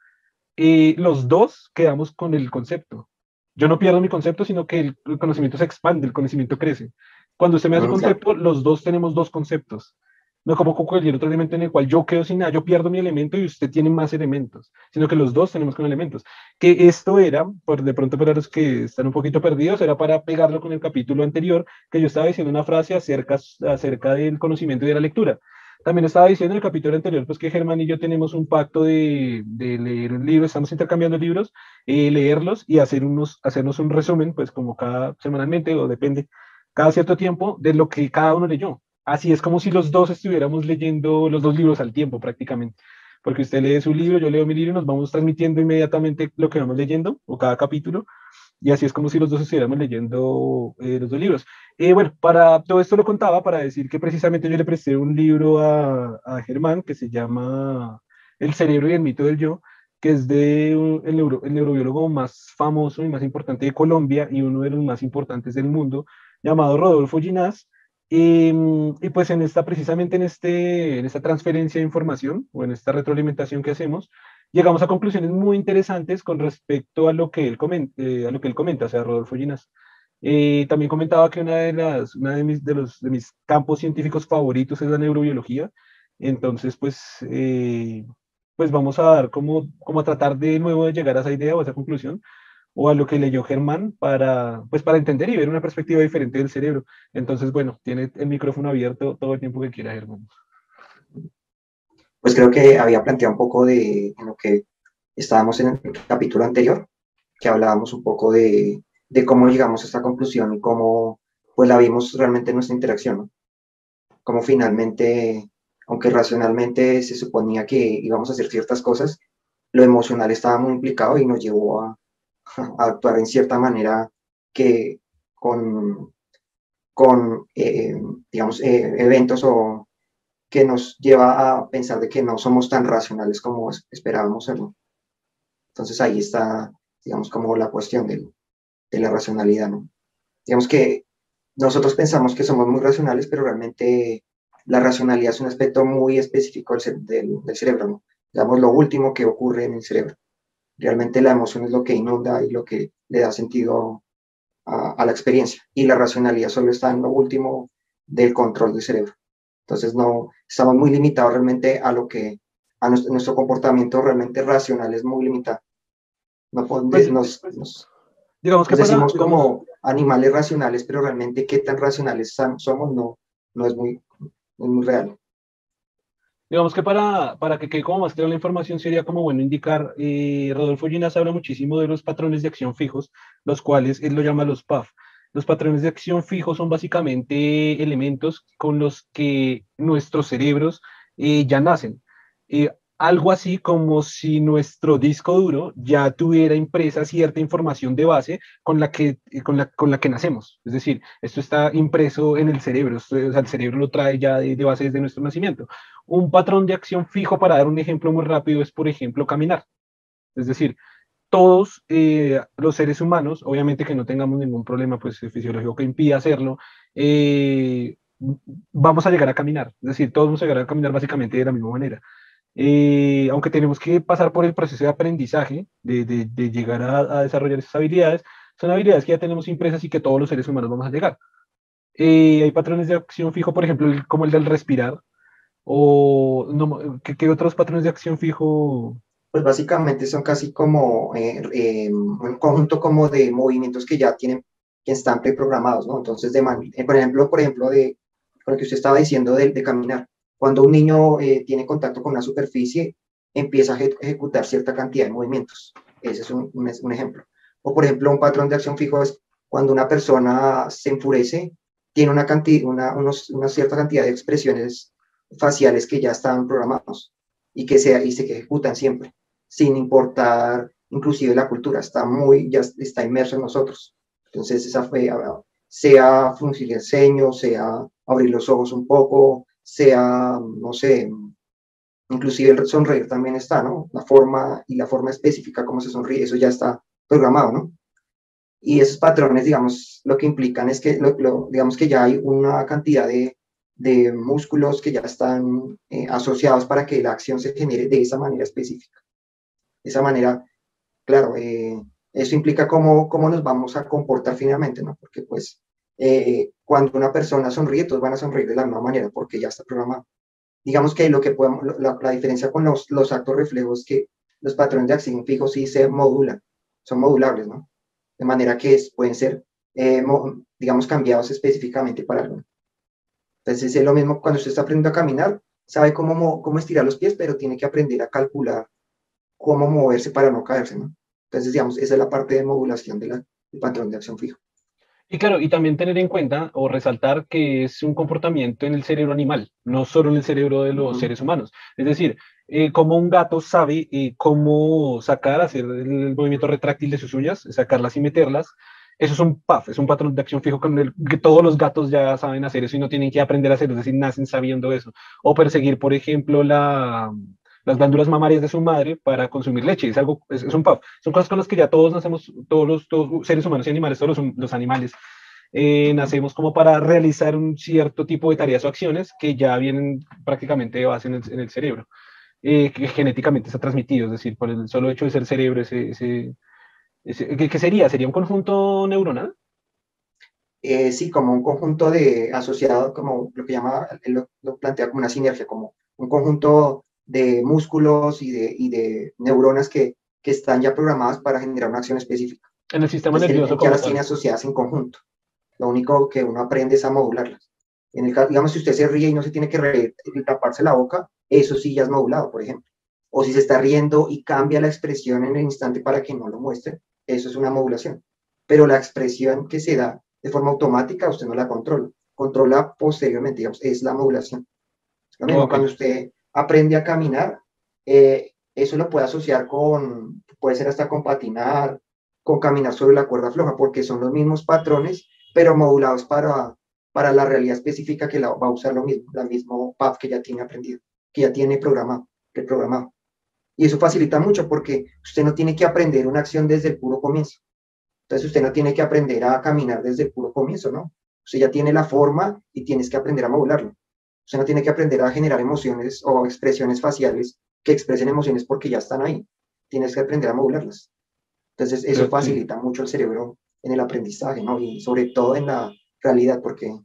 eh, los dos quedamos con el concepto. Yo no pierdo mi concepto, sino que el, conocimiento se expande, el conocimiento crece. Cuando usted me hace un concepto, los dos tenemos dos conceptos. No como cualquier otro elemento en el cual yo quedo sin nada, yo pierdo mi elemento y usted tiene más elementos, sino que los dos tenemos con elementos. Que esto era, por de pronto para los que están un poquito perdidos, era para pegarlo con el capítulo anterior, que yo estaba diciendo una frase acerca, acerca del conocimiento y de la lectura. También estaba diciendo en el capítulo anterior, pues que Germán y yo tenemos un pacto de, de leer un libro, estamos intercambiando libros, eh, leerlos y hacer unos, hacernos un resumen, pues como cada semanalmente o depende, cada cierto tiempo de lo que cada uno leyó. Así es como si los dos estuviéramos leyendo los dos libros al tiempo prácticamente. Porque usted lee su libro, yo leo mi libro nos vamos transmitiendo inmediatamente lo que vamos leyendo o cada capítulo. Y así es como si los dos estuviéramos leyendo eh, los dos libros. Eh, bueno, para todo esto lo contaba para decir que precisamente yo le presté un libro a, a Germán que se llama El cerebro y el mito del yo, que es de el, neuro, el neurobiólogo más famoso y más importante de Colombia y uno de los más importantes del mundo, llamado Rodolfo Ginás. Y, y, pues en esta, precisamente en, este, en esta transferencia de información o en esta retroalimentación que hacemos, llegamos a conclusiones muy interesantes con respecto a lo que él comenta, eh, a lo que él comenta o sea, Rodolfo Ginás. Eh, también comentaba que una de, las, una de, mis, de, los, de mis campos científicos favoritos es la neurobiología. Entonces, pues, eh, pues vamos a dar como, como a tratar de nuevo de llegar a esa idea o a esa conclusión o a lo que leyó Germán para, pues para entender y ver una perspectiva diferente del cerebro. Entonces, bueno, tiene el micrófono abierto todo el tiempo que quiera, Germán. Pues creo que había planteado un poco de lo que estábamos en el capítulo anterior, que hablábamos un poco de, de cómo llegamos a esta conclusión y cómo pues la vimos realmente en nuestra interacción, ¿no? Cómo finalmente, aunque racionalmente se suponía que íbamos a hacer ciertas cosas, lo emocional estaba muy implicado y nos llevó a, actuar en cierta manera que con, con eh, digamos, eh, eventos o que nos lleva a pensar de que no somos tan racionales como esperábamos serlo. Entonces ahí está, digamos, como la cuestión de, la racionalidad, ¿no? Digamos que nosotros pensamos que somos muy racionales, pero realmente la racionalidad es un aspecto muy específico del, del cerebro, ¿no? Digamos, lo último que ocurre en el cerebro. Realmente la emoción es lo que inunda y lo que le da sentido a, la experiencia. Y la racionalidad solo está en lo último del control del cerebro. Entonces no estamos muy limitados realmente a lo que a nuestro, comportamiento realmente racional es muy limitado. No podemos, pues, nos, pues, digamos que decimos como animales racionales, pero realmente qué tan racionales somos no, no es muy, muy real. Digamos que para, para que quede como más clara la información sería como bueno indicar, eh, Rodolfo Ginas habla muchísimo de los patrones de acción fijos, los cuales él lo llama los PAF. Los patrones de acción fijos son básicamente elementos con los que nuestros cerebros eh, ya nacen. Eh, algo así como si nuestro disco duro ya tuviera impresa cierta información de base con la que, con la, con la que nacemos. Es decir, esto está impreso en el cerebro, o sea, el cerebro lo trae ya de, de, base desde nuestro nacimiento. Un patrón de acción fijo, para dar un ejemplo muy rápido, es, por ejemplo, caminar. Es decir, todos eh, los seres humanos, obviamente que no tengamos ningún problema pues, fisiológico que impida hacerlo, eh, vamos a llegar a caminar. Es decir, todos vamos a llegar a caminar básicamente de la misma manera. Eh, aunque tenemos que pasar por el proceso de aprendizaje, de, de, llegar a, desarrollar esas habilidades, son habilidades que ya tenemos impresas y que todos los seres humanos vamos a llegar. Hay patrones de acción fijo, por ejemplo, como el del respirar, o no, ¿qué, otros patrones de acción fijo? Pues básicamente son casi como eh, un conjunto como de movimientos que ya tienen, que están preprogramados, ¿no? Entonces, de por ejemplo, por ejemplo, de lo que usted estaba diciendo de, de caminar, cuando un niño eh, tiene contacto con una superficie, empieza a ejecutar cierta cantidad de movimientos. Ese es un, un, ejemplo. O, por ejemplo, un patrón de acción fijo es cuando una persona se enfurece, tiene una, cantidad, una, unos, una cierta cantidad de expresiones faciales que ya están programados y que se, y se ejecutan siempre, sin importar inclusive la cultura, está muy, ya está inmerso en nosotros. Entonces, esa fue, sea fruncir el ceño, sea abrir los ojos un poco, sea, no sé, inclusive el sonreír también está, ¿no? La forma y la forma específica como se sonríe, eso ya está programado, ¿no? Y esos patrones, digamos, lo que implican es que, digamos que ya hay una cantidad de, de músculos que ya están eh, asociados para que la acción se genere de esa manera específica. De esa manera, claro, eh, eso implica cómo, cómo nos vamos a comportar finalmente, ¿no? Porque pues eh, cuando una persona sonríe, todos van a sonreír de la misma manera porque ya está programado. Digamos que lo que podemos, la, la diferencia con los, los actos reflejos es que los patrones de acción fijos sí se modulan, son modulables, ¿no? De manera que pueden ser, digamos, cambiados específicamente para algo. Entonces es lo mismo cuando usted está aprendiendo a caminar, sabe cómo, cómo estirar los pies, pero tiene que aprender a calcular cómo moverse para no caerse, ¿no? Entonces, digamos, esa es la parte de modulación del patrón de acción fijo. Y claro, y también tener en cuenta o resaltar que es un comportamiento en el cerebro animal, no solo en el cerebro de los seres humanos. Es decir, eh, como un gato sabe eh, cómo sacar, hacer el movimiento retráctil de sus uñas, sacarlas y meterlas, eso es un PAF, es un patrón de acción fijo con el que todos los gatos ya saben hacer eso y no tienen que aprender a hacerlo, es decir, nacen sabiendo eso. O perseguir, por ejemplo, la, las glándulas mamarias de su madre para consumir leche, es algo, es, un. Son cosas con las que ya todos nacemos, todos los seres humanos y animales, todos los, los animales, eh, nacemos como para realizar un cierto tipo de tareas o acciones que ya vienen prácticamente de base en el, en el cerebro, eh, que genéticamente está transmitido, es decir, por el solo hecho de ser cerebro, ese, ese ¿Qué, sería? ¿Sería un conjunto neuronal? Eh, sí, como un conjunto de asociado, como lo que llama, él lo, plantea como una sinergia, como un conjunto de músculos y de, y de neuronas que, que, están ya programadas para generar una acción específica. En el sistema nervioso. Ya las tiene asociadas en conjunto. Lo único que uno aprende es a modularlas. En el caso, digamos, si usted se ríe y no se tiene que reír y taparse la boca, eso sí ya es modulado, por ejemplo. O si se está riendo y cambia la expresión en el instante para que no lo muestre, eso es una modulación. Pero la expresión que se da de forma automática, usted no la controla. Controla posteriormente, digamos, es la modulación. Lo mismo cuando usted aprende a caminar, eh, eso lo puede asociar con, puede ser hasta con patinar, con caminar sobre la cuerda floja, porque son los mismos patrones, pero modulados para, para la realidad específica que la, va a usar lo mismo, la mismo path que ya tiene aprendido, que ya tiene programado, preprogramado. Y eso facilita mucho porque usted no tiene que aprender una acción desde el puro comienzo. Entonces usted no tiene que aprender a caminar desde el puro comienzo, ¿no? Usted ya tiene la forma y tienes que aprender a modularlo. Usted no tiene que aprender a generar emociones o expresiones faciales que expresen emociones porque ya están ahí. Tienes que aprender a modularlas. Entonces eso facilita mucho el cerebro en el aprendizaje, ¿no? Y sobre todo en la realidad, porque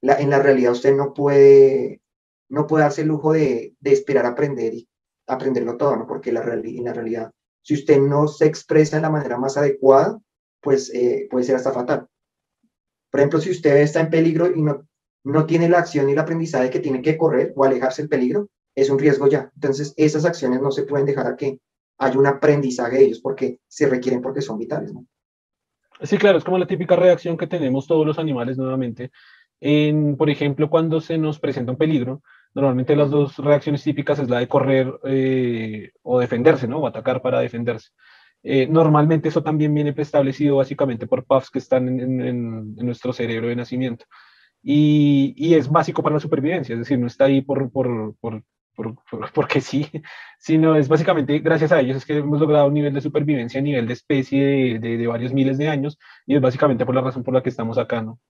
la, en la realidad usted no puede, no puede darse el lujo de, de esperar a aprender y aprenderlo todo, ¿no? Porque la en la realidad, si usted no se expresa de la manera más adecuada, pues eh, puede ser hasta fatal. Por ejemplo, si usted está en peligro y no, no tiene la acción y el aprendizaje que tiene que correr o alejarse del peligro, es un riesgo ya. Entonces, esas acciones no se pueden dejar a que haya un aprendizaje de ellos porque se requieren porque son vitales. Sí, claro, es como la típica reacción que tenemos todos los animales nuevamente. En, por ejemplo, cuando se nos presenta un peligro, Normalmente las dos reacciones típicas es la de correr eh, o defenderse, ¿no? O atacar para defenderse. Eh, normalmente eso también viene preestablecido básicamente por puffs que están en, nuestro cerebro de nacimiento. Y, y, es básico para la supervivencia, es decir, no está ahí por, por, por, porque sí, sino es básicamente gracias a ellos es que hemos logrado un nivel de supervivencia a nivel de especie de, de varios miles de años y es básicamente por la razón por la que estamos acá, ¿no?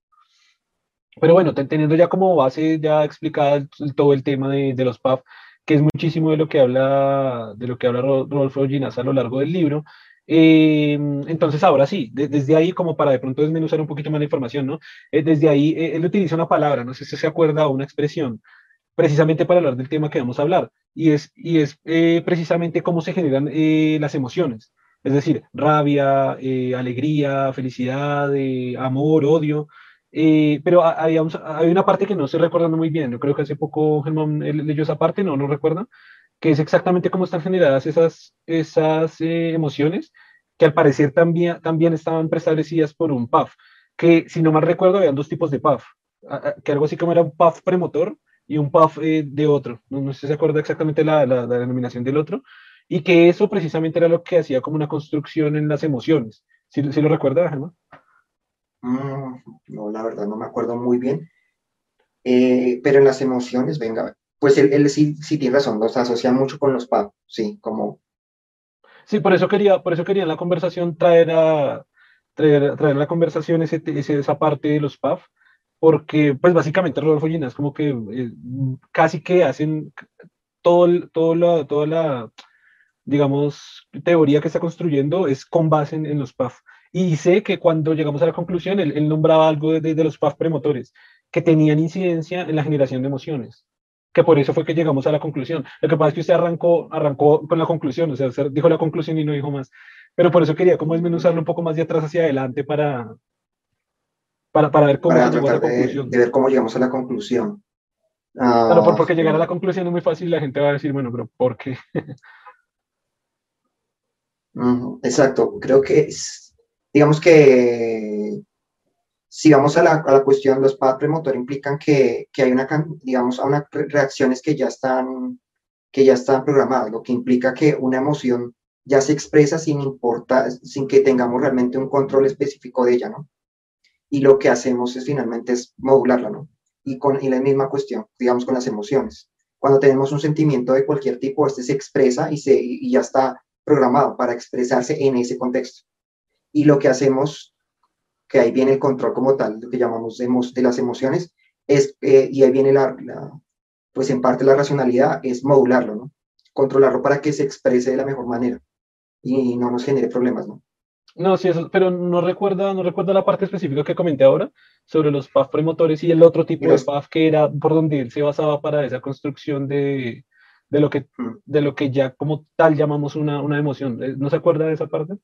Pero bueno, teniendo ya como base ya explicada todo el tema de, de los PAF, que es muchísimo de lo que habla, de lo que habla Rodolfo Ginás a lo largo del libro. Eh, entonces, ahora sí, desde ahí, como para de pronto desmenuzar un poquito más la información, ¿no? Eh, desde ahí, eh, él utiliza una palabra, no sé si se acuerda, o una expresión, precisamente para hablar del tema que vamos a hablar, y es, y es precisamente cómo se generan las emociones, es decir, rabia, alegría, felicidad, amor, odio, eh, pero hay, hay, una parte que no estoy recordando muy bien. Yo creo que hace poco Germán leyó esa parte, no, no recuerda, que es exactamente cómo están generadas esas, esas eh, emociones, que al parecer también, también estaban preestablecidas por un PAF, que si no mal recuerdo, habían dos tipos de PAF, que algo así como era un PAF premotor y un PAF eh, de otro. No, no sé si se acuerda exactamente la, la, denominación del otro, y que eso precisamente era lo que hacía como una construcción en las emociones. ¿Sí, lo recuerda, Germán? Mm, no, la verdad no me acuerdo muy bien. Eh, pero en las emociones, venga, pues él, sí, sí, tiene razón, los asocia mucho con los pavos, sí, como... Sí, por eso quería, por eso quería en la conversación traer a, traer, traer la conversación ese, esa parte de los PAF, porque pues básicamente Rodolfo Ginás como que eh, casi que hacen todo, todo la, toda la, digamos, teoría que está construyendo es con base en, los PAF. Y sé que cuando llegamos a la conclusión, él, nombraba algo de, de, los PAF premotores, que tenían incidencia en la generación de emociones, que por eso fue que llegamos a la conclusión. Lo que pasa es que usted arrancó, arrancó con la conclusión, o sea, dijo la conclusión y no dijo más. Pero por eso quería como desmenuzarlo un poco más de atrás hacia adelante para, para, para ver cómo llegamos a la conclusión. De, ver cómo llegamos a la conclusión. claro, ah, porque llegar a la conclusión es muy fácil, la gente va a decir, bueno, pero ¿por qué? exacto, creo que digamos que si vamos a la, a la cuestión, los PAD premotor implican que, que, hay una, digamos, a unas reacciones que ya están que ya están programadas, lo que implica que una emoción ya se expresa sin importar, sin que tengamos realmente un control específico de ella, ¿no? Y lo que hacemos es finalmente es modularla, ¿no? Y con y la misma cuestión, digamos, con las emociones. Cuando tenemos un sentimiento de cualquier tipo, este se expresa y, se, y ya está programado para expresarse en ese contexto. Y lo que hacemos, que ahí viene el control como tal, lo que llamamos de, las emociones, es, eh, y ahí viene la, pues en parte la racionalidad, es modularlo, ¿no? Controlarlo para que se exprese de la mejor manera y no nos genere problemas, ¿no? No, sí, eso, pero no recuerda, no recuerda la parte específica que comenté ahora sobre los PAF premotores y el otro tipo de PAF que era por donde él se basaba para esa construcción de, de, lo, que, mm. de lo que ya como tal llamamos una, una emoción. Eh, ¿No se acuerda de esa parte?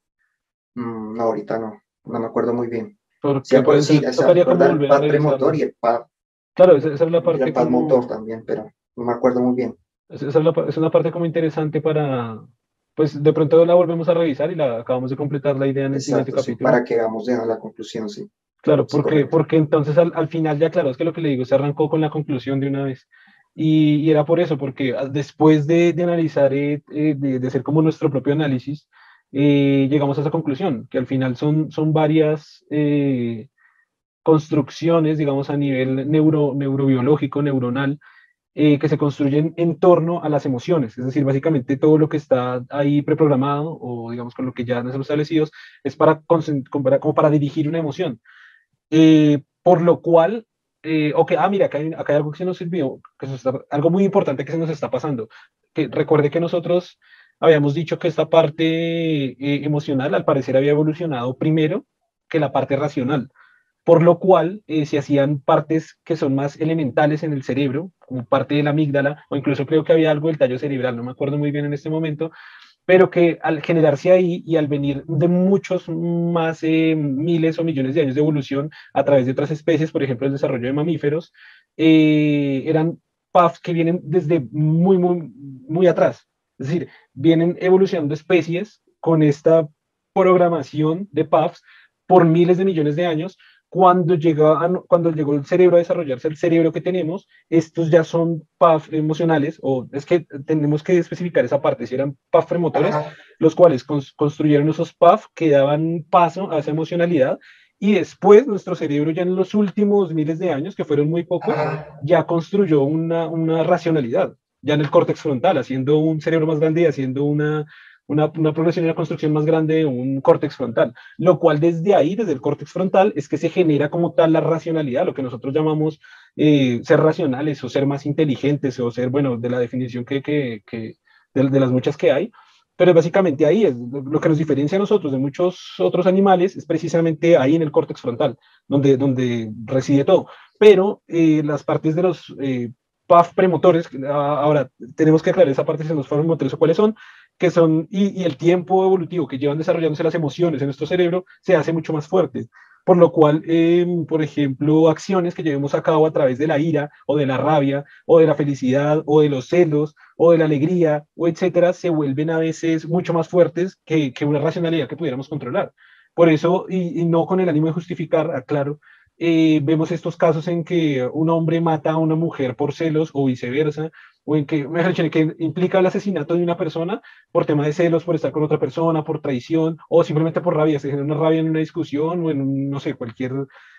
Mm, no, ahorita no, no me acuerdo muy bien. Porque sí, pues, sí, el PAF premotor y el PAF. Claro, esa, es la parte. el PAF motor también, pero no me acuerdo muy bien. Esa es, la, es una parte como interesante para, pues de pronto la volvemos a revisar y la acabamos de completar la idea en el siguiente capítulo. para que vamos a la conclusión, sí. Claro, porque, porque entonces al, al, final ya claro, es que lo que le digo, se arrancó con la conclusión de una vez. Y, y era por eso, porque ah, después de, de analizar, eh, eh, de, de, hacer como nuestro propio análisis, eh, llegamos a esa conclusión, que al final son, son varias construcciones, digamos, a nivel neuro, neurobiológico, neuronal, eh, que se construyen en torno a las emociones, es decir, básicamente todo lo que está ahí preprogramado o digamos con lo que ya no están establecidos es para, como para dirigir una emoción. Eh, por lo cual, eh, ok, ah, mira, acá hay, acá hay algo que se nos sirvió, que está, algo muy importante que se nos está pasando. Que recuerde que nosotros habíamos dicho que esta parte emocional al parecer había evolucionado primero que la parte racional por lo cual eh, se hacían partes que son más elementales en el cerebro, como parte de la amígdala, o incluso creo que había algo del tallo cerebral, no me acuerdo muy bien en este momento, pero que al generarse ahí y al venir de muchos más eh, miles o millones de años de evolución a través de otras especies, por ejemplo el desarrollo de mamíferos, eh, eran puffs que vienen desde muy, muy, muy atrás. Es decir, vienen evolucionando especies con esta programación de puffs por miles de millones de años, cuando, llega cuando llegó el cerebro a desarrollarse, el cerebro que tenemos, estos ya son PAF emocionales, o es que tenemos que especificar esa parte, si eran PAF premotores, los cuales construyeron esos PAF que daban paso a esa emocionalidad, y después nuestro cerebro ya en los últimos miles de años, que fueron muy pocos, ya construyó una, una racionalidad, ya en el córtex frontal, haciendo un cerebro más grande y haciendo una, una, progresión y una construcción más grande de un córtex frontal, lo cual desde ahí, desde el córtex frontal, es que se genera como tal la racionalidad, lo que nosotros llamamos eh, ser racionales o ser más inteligentes o ser, bueno, de la definición que, que, que de, de, las muchas que hay, pero básicamente ahí es lo que nos diferencia a nosotros de muchos otros animales, es precisamente ahí en el córtex frontal, donde, donde reside todo. Pero eh, las partes de los eh, PAF premotores, ahora tenemos que aclarar esa parte de los PAF premotores o cuáles son, que son, y, el tiempo evolutivo que llevan desarrollándose las emociones en nuestro cerebro se hace mucho más fuerte. Por lo cual, em, por ejemplo, acciones que llevemos a cabo a través de la ira o de la rabia o de la felicidad o de los celos o de la alegría o etcétera, se vuelven a veces mucho más fuertes que, que una racionalidad que pudiéramos controlar. Por eso, y, y no con el ánimo de justificar, aclaro, eh, vemos estos casos en que un hombre mata a una mujer por celos o viceversa, o en que, que implica el asesinato de una persona por tema de celos, por estar con otra persona, por traición, o simplemente por rabia, se genera una rabia en una discusión o en, no sé, cualquier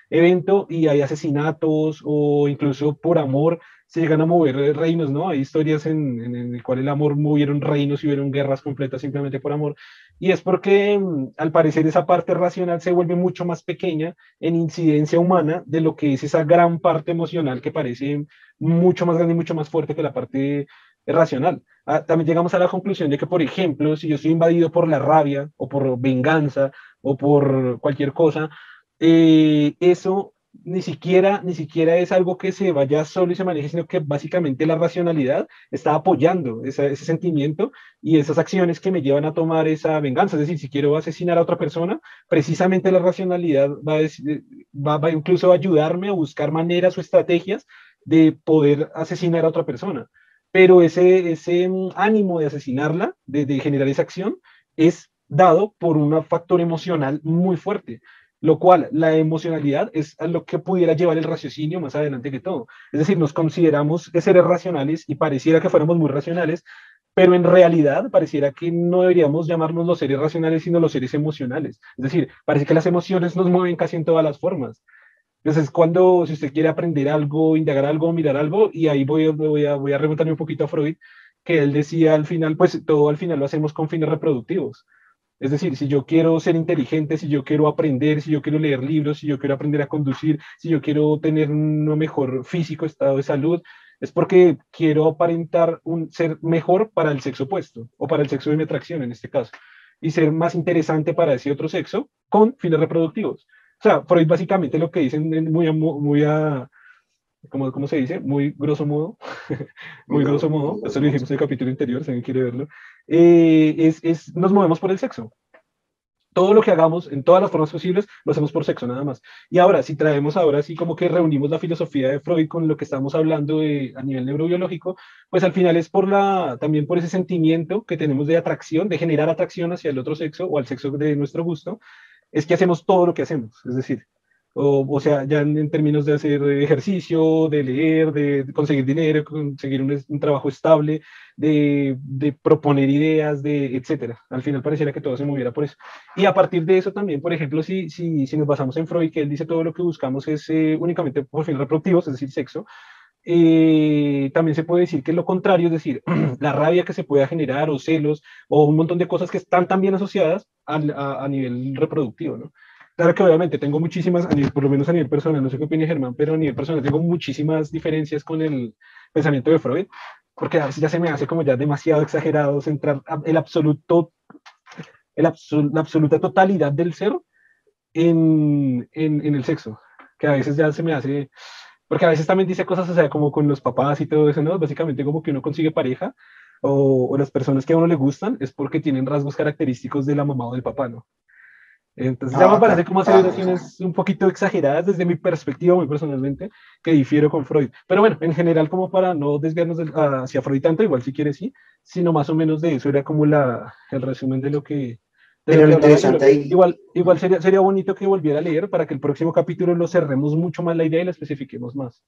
evento y hay asesinatos o incluso por amor se llegan a mover reinos, ¿no? Hay historias en, en, el cual el amor movieron reinos y hubieron guerras completas simplemente por amor. Y es porque mm, al parecer esa parte racional se vuelve mucho más pequeña en incidencia humana de lo que es esa gran parte emocional que parece mucho más grande y mucho más fuerte que la parte racional. Ah, también llegamos a la conclusión de que, por ejemplo, si yo estoy invadido por la rabia o por venganza o por cualquier cosa, eh, eso ni siquiera, ni siquiera es algo que se vaya solo y se maneje, sino que básicamente la racionalidad está apoyando ese, sentimiento y esas acciones que me llevan a tomar esa venganza. Es decir, si quiero asesinar a otra persona, precisamente la racionalidad va, a, va, incluso a ayudarme a buscar maneras o estrategias de poder asesinar a otra persona. Pero ese, ese mm, ánimo de asesinarla, de, de generar esa acción, es dado por un factor emocional muy fuerte lo cual la emocionalidad es lo que pudiera llevar el raciocinio más adelante que todo. Es decir, nos consideramos seres racionales y pareciera que fuéramos muy racionales, pero en realidad pareciera que no deberíamos llamarnos los seres racionales, sino los seres emocionales. Es decir, parece que las emociones nos mueven casi en todas las formas. Entonces, cuando, si usted quiere aprender algo, indagar algo, mirar algo, y ahí voy, voy, a, voy a remontarme un poquito a Freud, que él decía al final, pues todo al final lo hacemos con fines reproductivos. Es decir, si yo quiero ser inteligente, si yo quiero aprender, si yo quiero leer libros, si yo quiero aprender a conducir, si yo quiero tener un mejor físico, estado de salud, es porque quiero aparentar un ser mejor para el sexo opuesto o para el sexo de mi atracción en este caso y ser más interesante para ese otro sexo con fines reproductivos. O sea, Freud básicamente lo que dicen muy, muy a, ¿cómo, ¿cómo, se dice? Muy grosso modo, muy grosso modo, eso lo dijimos en el capítulo anterior, si alguien quiere verlo, eh, es, es, nos movemos por el sexo. Todo lo que hagamos en todas las formas posibles lo hacemos por sexo nada más. Y ahora, si traemos ahora así como que reunimos la filosofía de Freud con lo que estamos hablando de, a nivel neurobiológico, pues al final es por la, también por ese sentimiento que tenemos de atracción, de generar atracción hacia el otro sexo o al sexo de nuestro gusto, es que hacemos todo lo que hacemos. Es decir, o, sea, ya en, términos de hacer ejercicio, de leer, de, conseguir dinero, conseguir un, trabajo estable, de, de, proponer ideas, de etcétera. Al final pareciera que todo se moviera por eso. Y a partir de eso también, por ejemplo, si, si, si nos basamos en Freud, que él dice todo lo que buscamos es eh, únicamente por fines reproductivos, es decir, sexo, eh, también se puede decir que es lo contrario, es decir, la rabia que se pueda generar o celos o un montón de cosas que están también asociadas a, a nivel reproductivo, ¿no? Claro que obviamente tengo muchísimas, por lo menos a nivel personal, no sé qué opina Germán, pero a nivel personal tengo muchísimas diferencias con el pensamiento de Freud, porque a veces ya se me hace como ya demasiado exagerado centrar el absoluto, el la absoluta totalidad del ser en, en, en, el sexo, que a veces ya se me hace, porque a veces también dice cosas, o sea, como con los papás y todo eso, ¿no? Básicamente como que uno consigue pareja o, o las personas que a uno le gustan es porque tienen rasgos característicos de la mamá o del papá, ¿no? Entonces, ya me parece como celebraciones un poquito exageradas desde mi perspectiva, muy personalmente, que difiero con Freud. Pero bueno, en general, como para no desviarnos hacia Freud tanto, igual si quieres sí, sino más o menos de eso era como la, el resumen de lo que. Igual, igual sería, sería bonito que volviera a leer para que el próximo capítulo lo cerremos mucho más la idea y la especifiquemos más.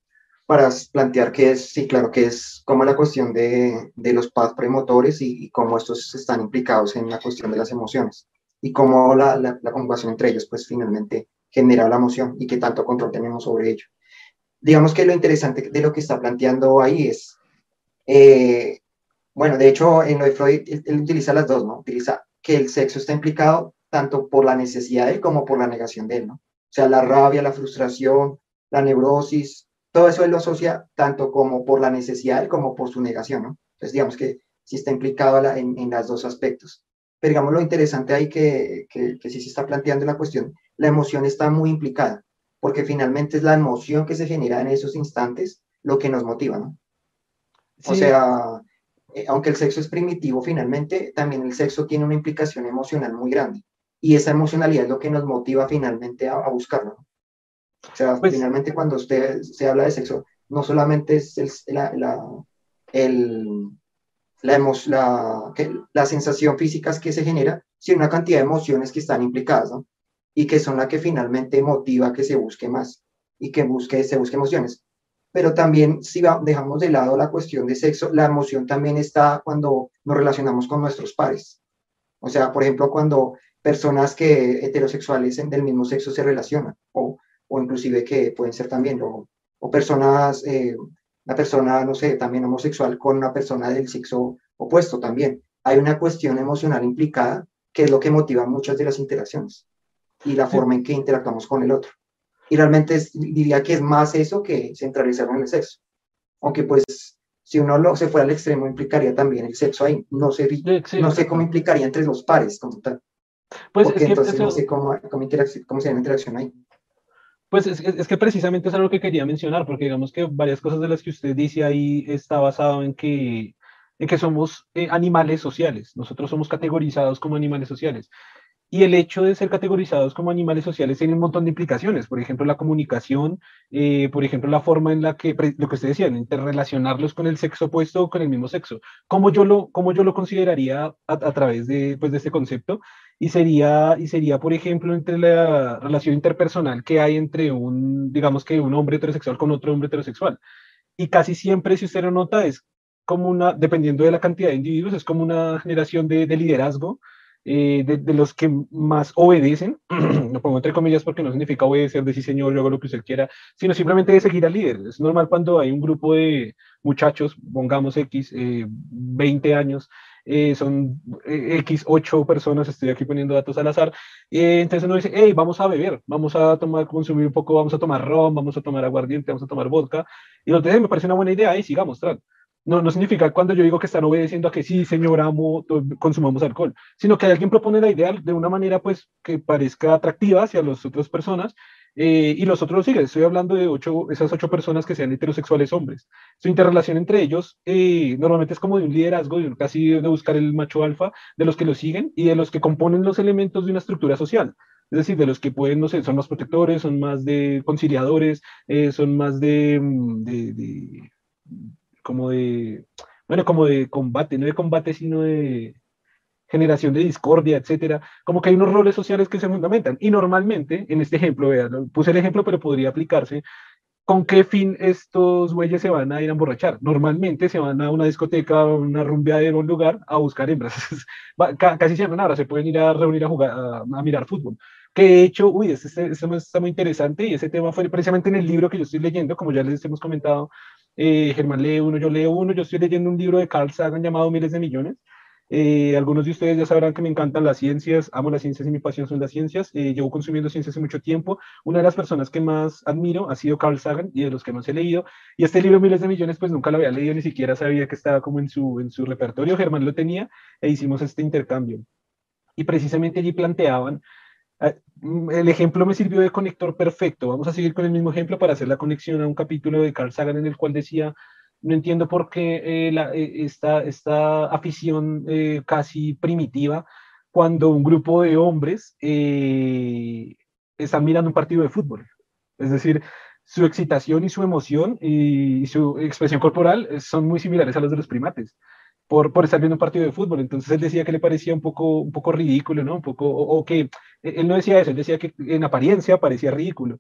Para plantear que es, sí, claro, que es como la cuestión de, de los paths premotores y, y cómo estos están implicados en la cuestión de las emociones y cómo la, la, conjugación entre ellos, pues finalmente genera la emoción y qué tanto control tenemos sobre ello. Digamos que lo interesante de lo que está planteando ahí es, eh, bueno, de hecho, en lo de Freud, él, utiliza las dos, ¿no? Utiliza que el sexo está implicado tanto por la necesidad de él como por la negación de él, ¿no? O sea, la rabia, la frustración, la neurosis, todo eso él lo asocia tanto como por la necesidad de él como por su negación, ¿no? Entonces, digamos que sí está implicado en, en los dos aspectos. Pero digamos lo interesante ahí que, que, que sí se está planteando la cuestión, la emoción está muy implicada, porque finalmente es la emoción que se genera en esos instantes lo que nos motiva, ¿no? O sea, eh, aunque el sexo es primitivo, finalmente también el sexo tiene una implicación emocional muy grande. Y esa emocionalidad es lo que nos motiva finalmente a, buscarlo. ¿no? O sea, pues finalmente cuando usted se habla de sexo, no solamente es el, la, la, el, la, la, las sensación físicas que se genera, sino una cantidad de emociones que están implicadas. Y que son las que finalmente motiva que se busque más y que busque, se busque emociones. Pero también si dejamos de lado la cuestión de sexo, la emoción también está cuando nos relacionamos con nuestros pares. O sea, por ejemplo, cuando personas que heterosexuales del mismo sexo se relacionan, o, o inclusive que pueden ser también, o, o personas eh, una persona, no sé, también homosexual con una persona del sexo opuesto también. Hay una cuestión emocional implicada que es lo que motiva muchas de las interacciones y la forma en que interactuamos con el otro. Y realmente diría que es más eso que centralizar en el sexo. Aunque pues si uno lo, se fuera al extremo implicaría también el sexo ahí. No sé, no sé cómo implicaría entre los pares como tal. Pues Porque entonces no sé cómo, cómo, cómo sería la interacción ahí. Pues es, que precisamente es algo que quería mencionar, porque digamos que varias cosas de las que usted dice ahí está basado en que, en que somos eh, animales sociales. Nosotros somos categorizados como animales sociales. Y el hecho de ser categorizados como animales sociales tiene un montón de implicaciones. Por ejemplo, la comunicación, eh, por ejemplo, la forma en la que, lo que usted decía, interrelacionarlos con el sexo opuesto o con el mismo sexo. ¿Cómo yo lo, cómo yo lo consideraría a, través de, pues, de este concepto? Y sería, y sería, por ejemplo, entre la relación interpersonal que hay entre un, digamos que un hombre heterosexual con otro hombre heterosexual. Y casi siempre, si usted lo nota, es como una, dependiendo de la cantidad de individuos, es como una generación de liderazgo eh, de, los que más obedecen, lo pongo entre comillas porque no significa obedecer, decir señor, yo hago lo que usted quiera, sino simplemente de seguir al líder. Es normal cuando hay un grupo de muchachos, pongamos X, 20 eh, años, eh, son X, 8 personas, estoy aquí poniendo datos al azar, entonces uno dice, hey, vamos a beber, vamos a tomar, consumir un poco, vamos a tomar ron, vamos a tomar aguardiente, vamos a tomar vodka, y entonces me parece una buena idea, y sigamos, tras no, no significa cuando yo digo que están obedeciendo a que sí, señor, amo, consumamos alcohol, sino que alguien propone la idea de una manera pues que parezca atractiva hacia las otras personas eh, y los otros lo siguen. Estoy hablando de ocho, esas ocho personas que sean heterosexuales hombres. Su interrelación entre ellos eh, normalmente es como de un liderazgo, de casi de buscar el macho alfa, de los que lo siguen y de los que componen los elementos de una estructura social. Es decir, de los que pueden, no sé, son más protectores, son más de conciliadores, eh, son más de, mm, de como de, bueno, como de combate, no de combate, sino de generación de discordia, etcétera, como que hay unos roles sociales que se fundamentan. Y normalmente, en este ejemplo, vean, puse el ejemplo, pero podría aplicarse, ¿con qué fin estos güeyes se van a ir a emborrachar? Normalmente se van a una discoteca, a una rumbeadera, un lugar, a buscar hembras. Casi siempre nada, se pueden ir a reunir a jugar, a, mirar fútbol. Que de hecho, uy, este, este, este está muy interesante y ese tema fue precisamente en el libro que yo estoy leyendo, como ya les hemos comentado, eh, Germán lee uno, yo leo uno, yo estoy leyendo un libro de Carl Sagan llamado Miles de Millones. Eh, algunos de ustedes ya sabrán que me encantan las ciencias, amo las ciencias y mi pasión son las ciencias. Eh, llevo consumiendo ciencias hace mucho tiempo. Una de las personas que más admiro ha sido Carl Sagan y de los que más he leído. Y este libro, Miles de Millones, pues nunca lo había leído, ni siquiera sabía que estaba como en su, en su repertorio. Germán lo tenía e hicimos este intercambio. Y precisamente allí planteaban el ejemplo me sirvió de conector perfecto. Vamos a seguir con el mismo ejemplo para hacer la conexión a un capítulo de Carl Sagan en el cual decía, no entiendo por qué eh, eh, esta, esta, afición eh, casi primitiva cuando un grupo de hombres están mirando un partido de fútbol. Es decir, su excitación y su emoción y su expresión corporal son muy similares a los de los primates por, por estar viendo un partido de fútbol. Entonces él decía que le parecía un poco, un poco ridículo, ¿no? Un poco, o, que él no decía eso, él decía que en apariencia parecía ridículo.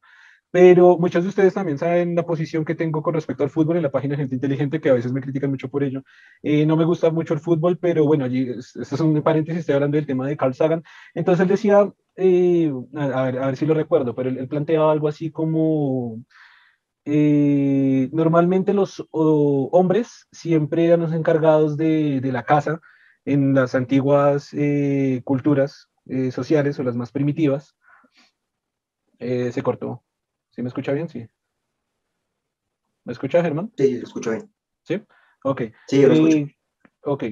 Pero muchos de ustedes también saben la posición que tengo con respecto al fútbol en la página Gente Inteligente, que a veces me critican mucho por ello. Eh, no me gusta mucho el fútbol, pero bueno, allí, esto es un paréntesis, estoy hablando del tema de Carl Sagan. Entonces él decía, eh, a, ver, a, ver, si lo recuerdo, pero él planteaba algo así como eh, normalmente los hombres siempre eran los encargados de, la casa en las antiguas eh, culturas eh, sociales o las más primitivas. se cortó. ¿Sí me escucha bien? Sí. ¿Me escucha, Germán? Sí, lo escucho bien. ¿Sí? Ok. Sí, yo lo escucho. Ok,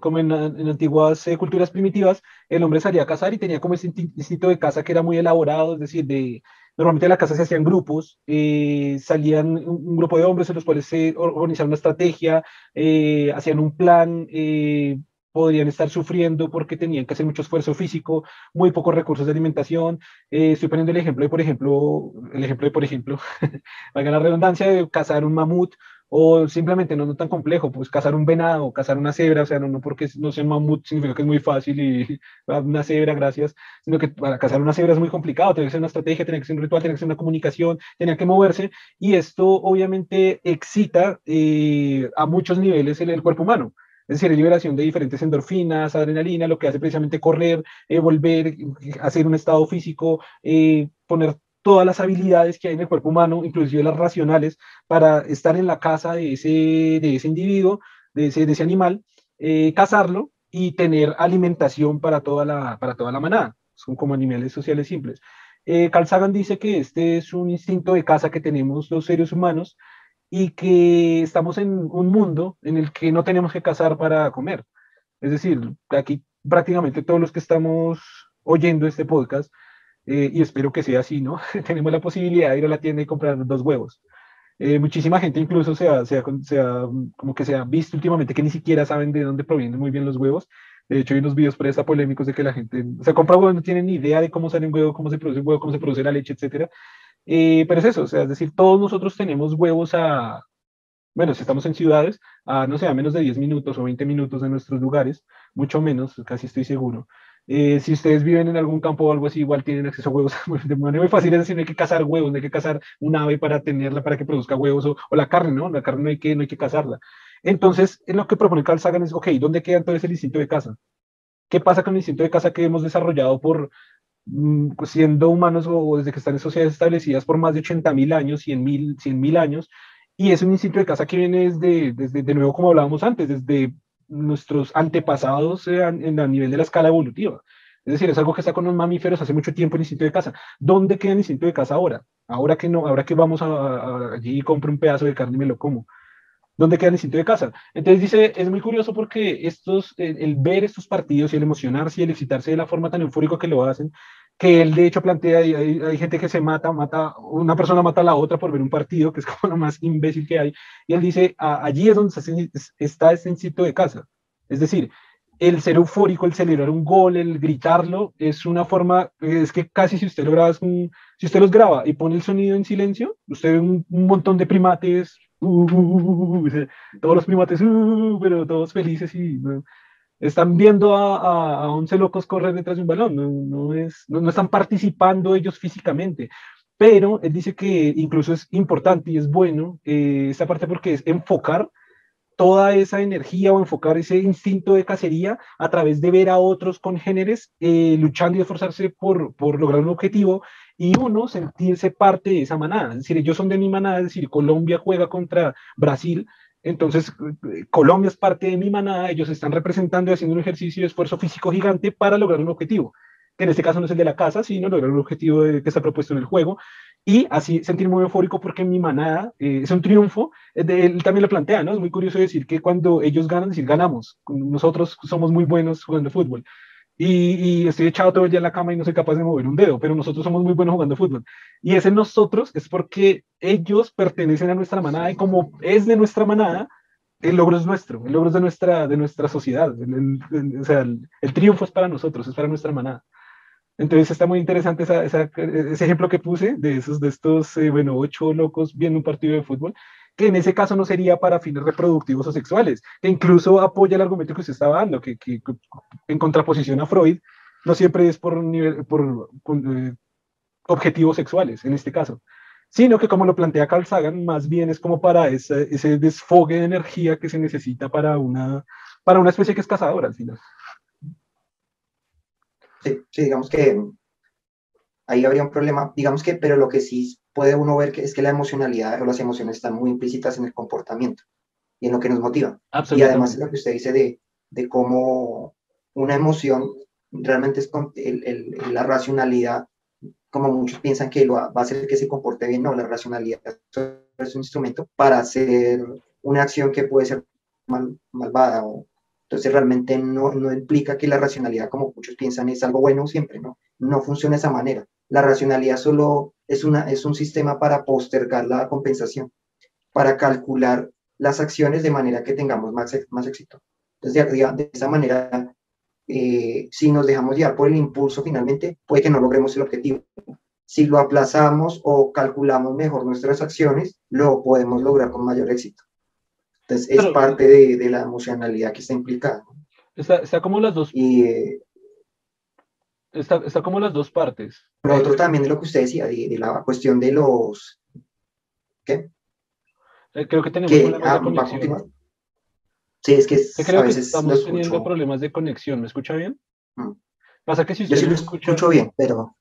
como en, en antiguas culturas primitivas, el hombre salía a cazar y tenía como ese instinto de caza que era muy elaborado, es decir, de, Normalmente en la casa se hacían grupos, eh, salían un, grupo de hombres en los cuales se organizaban una estrategia, eh, hacían un plan, eh, podrían estar sufriendo porque tenían que hacer mucho esfuerzo físico, muy pocos recursos de alimentación. estoy poniendo el ejemplo de, por ejemplo, el ejemplo de, por ejemplo, valga la redundancia, de cazar un mamut o simplemente no, no tan complejo, pues cazar un venado, cazar una cebra, o sea, no, no porque no sea mamut significa que es muy fácil y una cebra, gracias, sino que para cazar una cebra es muy complicado, tiene que ser una estrategia, tiene que ser un ritual, tiene que ser una comunicación, tiene que moverse, y esto obviamente excita eh, a muchos niveles en el cuerpo humano. Es decir, liberación de diferentes endorfinas, adrenalina, lo que hace precisamente correr, eh, volver, hacer un estado físico, eh, poner todas las habilidades que hay en el cuerpo humano, inclusive las racionales, para estar en la casa de ese, de ese individuo, de ese, de ese animal, eh, cazarlo y tener alimentación para toda la, para toda la manada. Son como animales sociales simples. Eh, Carl Sagan dice que este es un instinto de caza que tenemos los seres humanos y que estamos en un mundo en el que no tenemos que cazar para comer. Es decir, aquí prácticamente todos los que estamos oyendo este podcast, eh, y espero que sea así, ¿no? tenemos la posibilidad de ir a la tienda y comprar dos huevos. Eh, muchísima gente incluso se ha, se, como que se ha visto últimamente que ni siquiera saben de dónde provienen muy bien los huevos. De hecho, hay unos videos presa polémicos de que la gente se compra huevos, no tienen ni idea de cómo sale un huevo, cómo se produce un huevo, cómo se produce la leche, etcétera. Eh, pero es eso, o sea, es decir, todos nosotros tenemos huevos a, bueno, si estamos en ciudades, a no sé, a menos de 10 minutos o 20 minutos de nuestros lugares, mucho menos, casi estoy seguro. Eh, si ustedes viven en algún campo o algo así, igual tienen acceso a huevos de manera muy fácil. Es decir, no hay que cazar huevos, no hay que cazar un ave para tenerla, para que produzca huevos o, o la carne, ¿no? La carne no hay que, no hay que cazarla. Entonces, en lo que propone Carl Sagan es, ok, ¿dónde queda entonces el instinto de caza? ¿Qué pasa con el instinto de caza que hemos desarrollado por mm, siendo humanos o desde que están en sociedades establecidas por más de 80 mil años, 100 mil años? Y es un instinto de caza que viene desde, desde, de nuevo, como hablábamos antes, desde nuestros antepasados en, a nivel de la escala evolutiva. Es decir, es algo que está con los mamíferos hace mucho tiempo el instinto de caza. ¿Dónde queda el instinto de caza ahora? Ahora que no, ahora que vamos a, allí y compro un pedazo de carne y me lo como. ¿Dónde queda el instinto de caza? Entonces dice, es muy curioso porque estos, el, ver estos partidos y el emocionarse y el excitarse de la forma tan eufórica que lo hacen, que él de hecho plantea, hay, hay, gente que se mata, mata, una persona mata a la otra por ver un partido, que es como lo más imbécil que hay, y él dice, allí es donde está ese instinto de caza. Es decir, el ser eufórico, el celebrar un gol, el gritarlo, es una forma, es que casi si usted lo graba, si usted los graba y pone el sonido en silencio, usted ve un, un montón de primates Uh, uh, uh, todos los primates, pero todos felices y están viendo a, a, 11 locos correr detrás de un balón, no, no es, no, están participando ellos físicamente. Pero él dice que incluso es importante y es bueno eh, esta parte porque es enfocar toda esa energía o enfocar ese instinto de cacería a través de ver a otros congéneres eh, luchando y esforzarse por, por lograr un objetivo y uno sentirse parte de esa manada. Es decir, ellos son de mi manada, es decir, Colombia juega contra Brasil, entonces eh, Colombia es parte de mi manada, ellos están representando y haciendo un ejercicio de esfuerzo físico gigante para lograr un objetivo, que en este caso no es el de la casa, sino lograr un objetivo que está propuesto en el juego. Y así sentirme muy eufórico porque mi manada eh, es un triunfo. él también lo plantea, ¿no? Es muy curioso decir que cuando ellos ganan, decir ganamos. Nosotros somos muy buenos jugando fútbol y, estoy echado todo el día en la cama y no soy capaz de mover un dedo, pero nosotros somos muy buenos jugando fútbol. Y ese nosotros es porque ellos pertenecen a nuestra manada y como es de nuestra manada, el logro es nuestro, el logro es de nuestra, de nuestra sociedad. o sea, el, triunfo es para nosotros, es para nuestra manada. Entonces está muy interesante ese ejemplo que puse de esos, de estos, eh, bueno, ocho locos viendo un partido de fútbol que en ese caso no sería para fines reproductivos o sexuales, que incluso apoya el argumento que usted estaba dando, que, que, en contraposición a Freud, no siempre es por, nivel, por eh, objetivos sexuales, en este caso, sino que como lo plantea Carl Sagan, más bien es como para ese, ese desfogue de energía que se necesita para una, para una especie que es cazadora al final. Sí, sí, digamos que ahí habría un problema, digamos que, pero lo que sí puede uno ver que es que la emocionalidad o las emociones están muy implícitas en el comportamiento y en lo que nos motiva. Y además lo que usted dice de, de cómo una emoción realmente es el, el, la racionalidad, como muchos piensan que lo va a hacer que se comporte bien, no, la racionalidad es un instrumento para hacer una acción que puede ser mal, malvada o entonces realmente no, no implica que la racionalidad, como muchos piensan, es algo bueno siempre, ¿no? No funciona de esa manera. La racionalidad solo es, una, es un sistema para postergar la compensación, para calcular las acciones de manera que tengamos más, más éxito. Entonces, de, de esa manera, eh, si nos dejamos llevar por el impulso, finalmente puede que no logremos el objetivo. Si lo aplazamos o calculamos mejor nuestras acciones, lo podemos lograr con mayor éxito. Entonces, es parte de, de, la emocionalidad que está implicada. Está, está como las dos. Y, eh, está, está, como las dos partes. Pero otro también de lo que usted decía, de, la cuestión de los... ¿Qué? Eh, creo que tenemos problemas de ah, conexión. Sí, es que, creo que estamos teniendo problemas de conexión. ¿Me escucha bien? Mm. Pasa que si usted Yo sí lo escucho bien, pero...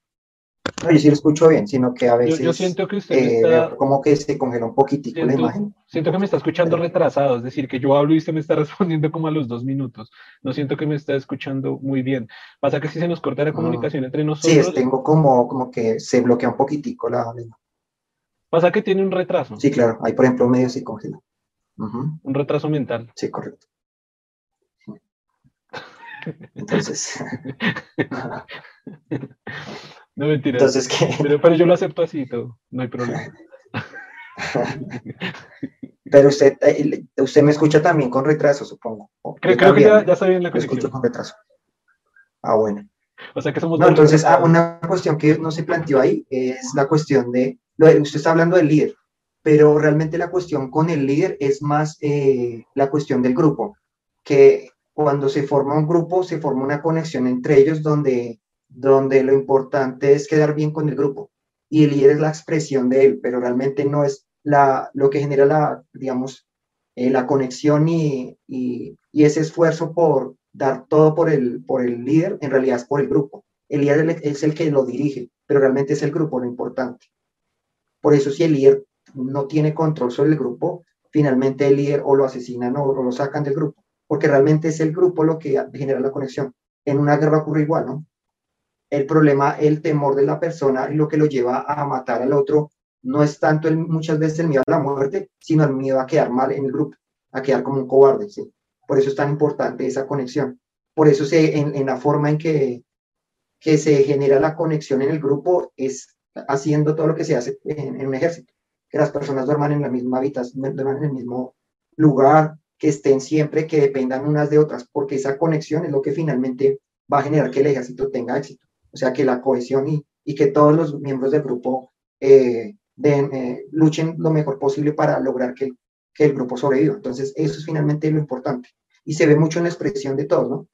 No, yo sí lo escucho bien, sino que a veces Yo, yo siento que usted eh, está, como que se congela un poquitico la imagen. siento que me está escuchando retrasado, es decir, que yo hablo y usted me está respondiendo como a los dos minutos. No siento que me está escuchando muy bien. Pasa que si se nos corta la Ah. comunicación entre Sí, nosotros, es, tengo como, como que se bloquea un poquitico la pasa que tiene un retraso, Sí, claro, ahí por ejemplo medio se congela. Un retraso mental. Sí, correcto. Entonces, No mentira. entonces ¿qué? Pero, pero yo lo acepto así y todo, no hay problema. Pero usted, eh, usted me escucha también con retraso, supongo. Creo, que ya, ya está bien la lo escucho conexión. con retraso. Ah, bueno. O sea que somos No, entonces, ah, una cuestión que no se planteó ahí es la cuestión de, lo de- usted está hablando del líder, pero realmente la cuestión con el líder es más eh, la cuestión del grupo, que cuando se forma un grupo, se forma una conexión entre ellos donde, donde lo importante es quedar bien con el grupo y el líder es la expresión de él, pero realmente no es la, lo que genera la, digamos, eh, la conexión y, y, ese esfuerzo por dar todo por el, por el líder, en realidad es por el grupo. El líder es el- es el que lo dirige, pero realmente es el grupo lo importante. Por eso si el líder no tiene control sobre el grupo, finalmente el líder o lo asesinan o, o lo sacan del grupo, porque realmente es el grupo lo que genera la conexión. En una guerra ocurre igual, ¿no? El problema, el temor de la persona y lo que lo lleva a matar al otro no es tanto el, muchas veces el miedo a la muerte, sino el miedo a quedar mal en el grupo, a quedar como un cobarde, ¿sí? Por eso es tan importante esa conexión. Por eso se, en, en la forma en que, que se genera la conexión en el grupo es haciendo todo lo que se hace en, en un ejército, que las personas duerman en la misma habitación, duerman en el mismo lugar, que estén siempre, que dependan unas de otras, porque esa conexión es lo que finalmente va a generar que el ejército tenga éxito. O sea, que la cohesión y, y que todos los miembros del grupo eh, den, eh, luchen lo mejor posible para lograr que, que el grupo sobreviva. Entonces, eso es finalmente lo importante. Y se ve mucho en la expresión de todos, ¿no?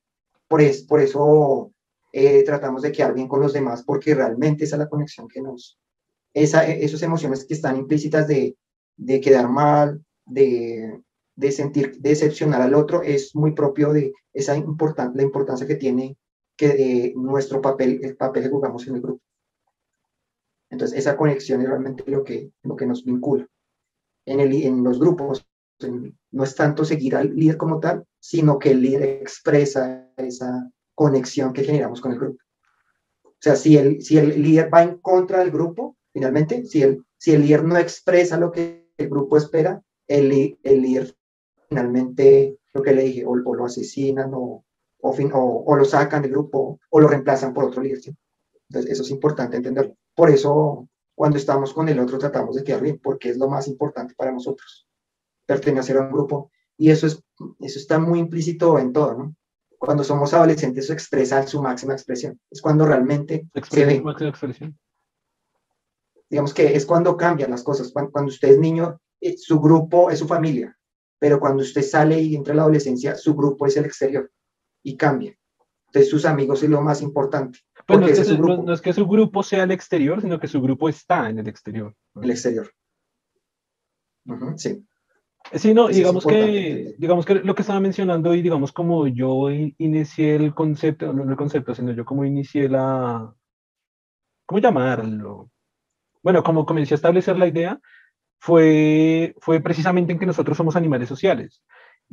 Por, es, por eso eh, tratamos de quedar bien con los demás, porque realmente esa es la conexión que nos... Esa, esas emociones que están implícitas de, de quedar mal, de, de sentir, de decepcionar al otro, es muy propio de esa importan la importancia que tiene que de nuestro papel, el papel que jugamos en el grupo. Entonces, esa conexión es realmente lo que, lo que nos vincula. En, el, en los grupos, no es tanto seguir al líder como tal, sino que el líder expresa esa conexión que generamos con el grupo. O sea, si el, si el líder va en contra del grupo, finalmente, si el, si el líder no expresa lo que el grupo espera, el, el líder finalmente, lo que le dije, o, o lo asesinan o, o, fin, o, o, lo sacan del grupo o lo reemplazan por otro líder. ¿sí? Entonces, eso es importante entenderlo. Por eso, cuando estamos con el otro, tratamos de quedar bien, porque es lo más importante para nosotros, pertenecer a un grupo. Y eso, es, eso está muy implícito en todo, ¿no? Cuando somos adolescentes, eso expresa su máxima expresión. Es cuando realmente se ve. máxima expresión. Digamos que es cuando cambian las cosas. Cuando, cuando usted es niño, eh, su grupo es su familia. Pero cuando usted sale y entra a la adolescencia, su grupo es el exterior y cambia. Entonces, sus amigos es lo más importante. Pues no es, que su, no, no es, que su, grupo sea el exterior, sino que su grupo está en el exterior. El exterior. Uh -huh, sí. Sí, no, digamos que, digamos que lo que estaba mencionando y digamos como yo inicié el concepto, no el concepto, sino yo como inicié la, ¿cómo llamarlo? Bueno, como comencé a establecer la idea, fue, fue precisamente en que nosotros somos animales sociales.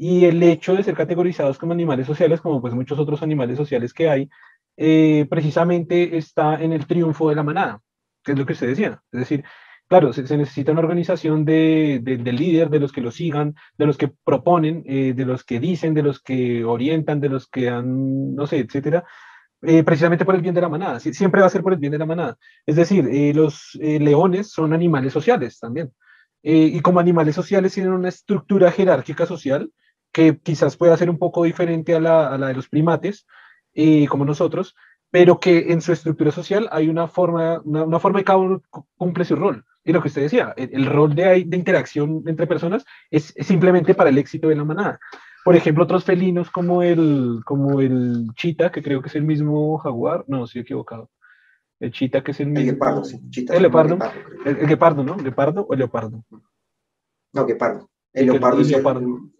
Y el hecho de ser categorizados como animales sociales, como pues muchos otros animales sociales que hay, eh, precisamente está en el triunfo de la manada, que es lo que usted decía. Es decir, claro, se, se necesita una organización de, de, de, líder, de los que lo sigan, de los que proponen, eh, de los que dicen, de los que orientan, de los que han, no sé, etcétera, eh, precisamente por el bien de la manada. Siempre va a ser por el bien de la manada. Es decir, eh, los leones son animales sociales también. y como animales sociales tienen una estructura jerárquica social que quizás pueda ser un poco diferente a la, a la de los primates, como nosotros, pero que en su estructura social hay una forma, una, una forma de cada uno cumple su rol. Y lo que usted decía, el, el rol de, de, interacción entre personas es, es, simplemente para el éxito de la manada. Por ejemplo, otros felinos como el, como el chita, que creo que es el mismo jaguar, no, estoy equivocado. El chita, que es el mismo. El guepardo, sí. Chita, el leopardo. guepardo, el, el, guepardo, ¿no? ¿Leopardo o leopardo? No, guepardo. El leopardo, es leopardo. El,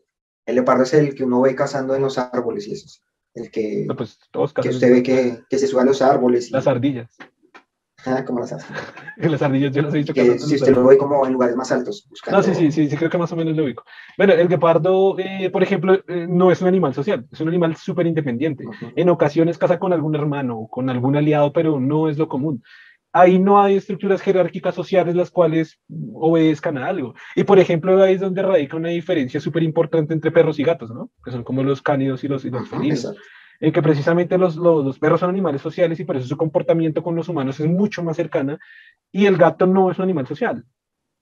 el leopardo es el que uno ve cazando en los árboles y eso. El que, no, pues todos que usted ve que, que, se sube a los árboles. Y... Las ardillas. Ah, como las ardillas. las ardillas yo las he dicho que si usted lo ve como en lugares más altos. Buscando... No, sí, sí, sí, sí, creo que más o menos lo ubico. Bueno, el guepardo, eh, por ejemplo, eh, no es un animal social, es un animal súper independiente. En ocasiones casa con algún hermano o con algún aliado, pero no es lo común. Ahí no hay estructuras jerárquicas sociales las cuales obedezcan a algo. Y por ejemplo, ahí es donde radica una diferencia súper importante entre perros y gatos, ¿no? Que son como los cánidos y los, y los felinos en que precisamente los, los, perros son animales sociales y por eso su comportamiento con los humanos es mucho más cercana y el gato no es un animal social.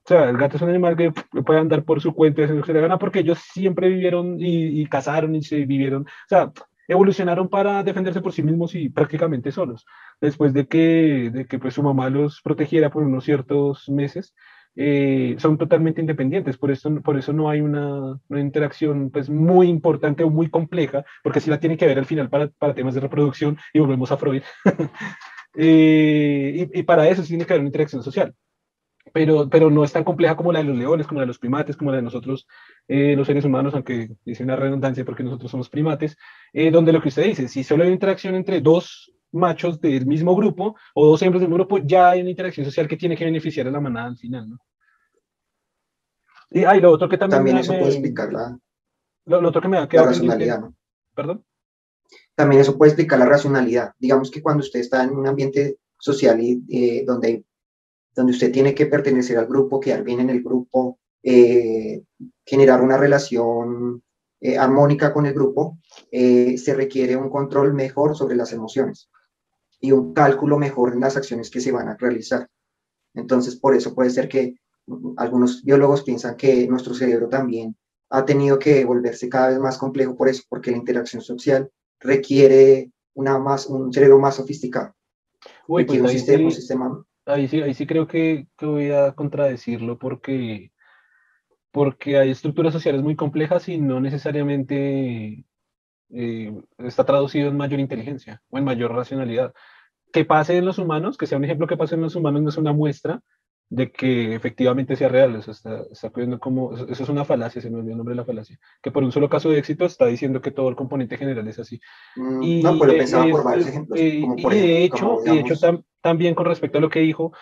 O sea, el gato es un animal que puede andar por su cuenta y hacer lo que se le gana porque ellos siempre vivieron y, y cazaron y se vivieron, o sea, evolucionaron para defenderse por sí mismos y prácticamente solos. Después de que, de que pues, su mamá los protegiera por unos ciertos meses, eh, son totalmente independientes, por eso, por eso no hay una, una, interacción pues, muy importante o muy compleja, porque sí la tiene que ver al final para, para temas de reproducción y volvemos a Freud. eh, y, y, para eso sí tiene que haber una interacción social. Pero, pero no es tan compleja como la de los leones, como la de los primates, como la de nosotros, eh, los seres humanos, aunque dice una redundancia porque nosotros somos primates, eh, donde lo que usted dice, si solo hay interacción entre dos machos del mismo grupo o dos hembras del mismo grupo, ya hay una interacción social que tiene que beneficiar a la manada al final, ¿no? Y hay lo otro que también... También eso puede explicar la, lo, otro que me da la racionalidad, ¿no? ¿Perdón? También eso puede explicar la racionalidad. Digamos que cuando usted está en un ambiente social y eh, donde, donde usted tiene que pertenecer al grupo, quedar bien en el grupo, eh, generar una relación eh, armónica con el grupo, se requiere un control mejor sobre las emociones y un cálculo mejor en las acciones que se van a realizar. Entonces, por eso puede ser que algunos biólogos piensan que nuestro cerebro también ha tenido que volverse cada vez más complejo por eso, porque la interacción social requiere una más, un cerebro más sofisticado. Uy, pues sistema, sí, sistema... ahí, sí, ahí sí creo que, que, voy a contradecirlo porque, porque hay estructuras sociales muy complejas y no necesariamente eh, está traducido en mayor inteligencia o en mayor racionalidad. Que pase en los humanos, que sea un ejemplo que pase en los humanos, no es una muestra de que efectivamente sea real. Eso está, está como, eso es una falacia, se me olvidó el nombre de la falacia, que por un solo caso de éxito está diciendo que todo el componente general es así. Mm, y, no, pues lo pensaba por varios ejemplos. Eh, como por y de hecho, de hecho también con respecto a lo que dijo,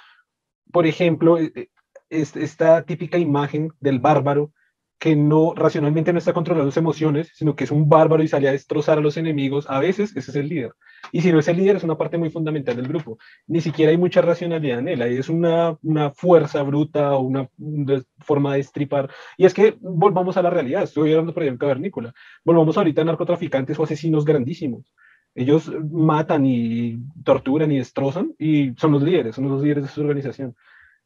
por ejemplo, eh, eh, esta típica imagen del bárbaro que no racionalmente no está controlando sus emociones, sino que es un bárbaro y sale a destrozar a los enemigos, a veces ese es el líder. Y si no es el líder, es una parte muy fundamental del grupo. Ni siquiera hay mucha racionalidad en él, ahí es una, una fuerza bruta o una, forma de estripar. Y es que volvamos a la realidad, estoy hablando por ejemplo cavernícola, volvamos ahorita a narcotraficantes o asesinos grandísimos. Ellos matan y torturan y destrozan y son los líderes, son los líderes de su organización.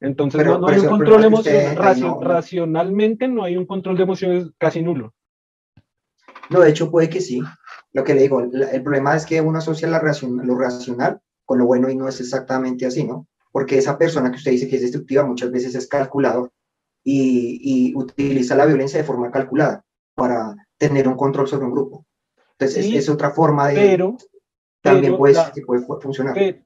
Entonces no, no hay un control emocional, racio, racionalmente no hay un control de emociones casi nulo. No, de hecho puede que sí. Lo que le digo, el problema es que uno asocia la racion, lo racional con lo bueno y no es exactamente así, ¿no? Porque esa persona que usted dice que es destructiva muchas veces es calculador y, y utiliza la violencia de forma calculada para tener un control sobre un grupo. Entonces sí, es, es, otra forma de... Pero, también puede, la, que puede funcionar. Pero,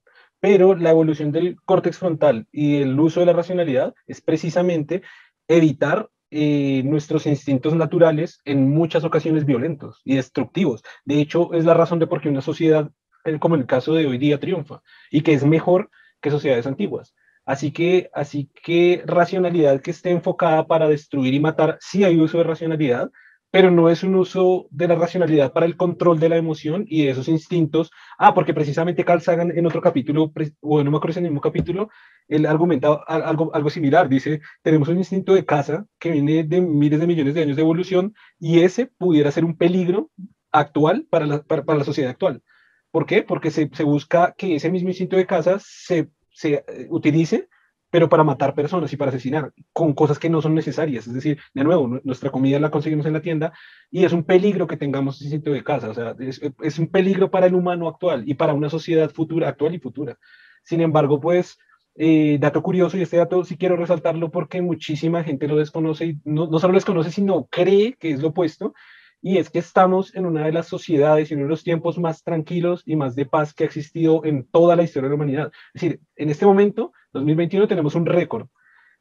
pero la evolución del córtex frontal y el uso de la racionalidad es precisamente evitar eh, nuestros instintos naturales en muchas ocasiones violentos y destructivos. De hecho, es la razón de por qué una sociedad, eh, como el caso de hoy día, triunfa y que es mejor que sociedades antiguas. Así que, así que racionalidad que esté enfocada para destruir y matar, sí hay uso de racionalidad, pero no es un uso de la racionalidad para el control de la emoción y de esos instintos. Ah, porque precisamente Carl Sagan en otro capítulo, o no me acuerdo si en el mismo capítulo, él argumenta algo, algo similar. Dice, tenemos un instinto de caza que viene de miles de millones de años de evolución y ese pudiera ser un peligro actual para la, para, para la sociedad actual. ¿Por qué? Porque se, se, busca que ese mismo instinto de caza se, se utilice pero para matar personas y para asesinar, con cosas que no son necesarias. Es decir, de nuevo, nuestra comida la conseguimos en la tienda y es un peligro que tengamos ese sitio de casa. O sea, es, es, un peligro para el humano actual y para una sociedad futura, actual y futura. Sin embargo, pues, eh, dato curioso, y este dato sí quiero resaltarlo porque muchísima gente lo desconoce y no, no solo desconoce, sino cree que es lo opuesto. Y es que estamos en una de las sociedades y uno de los tiempos más tranquilos y más de paz que ha existido en toda la historia de la humanidad. Es decir, en este momento 2021 tenemos un récord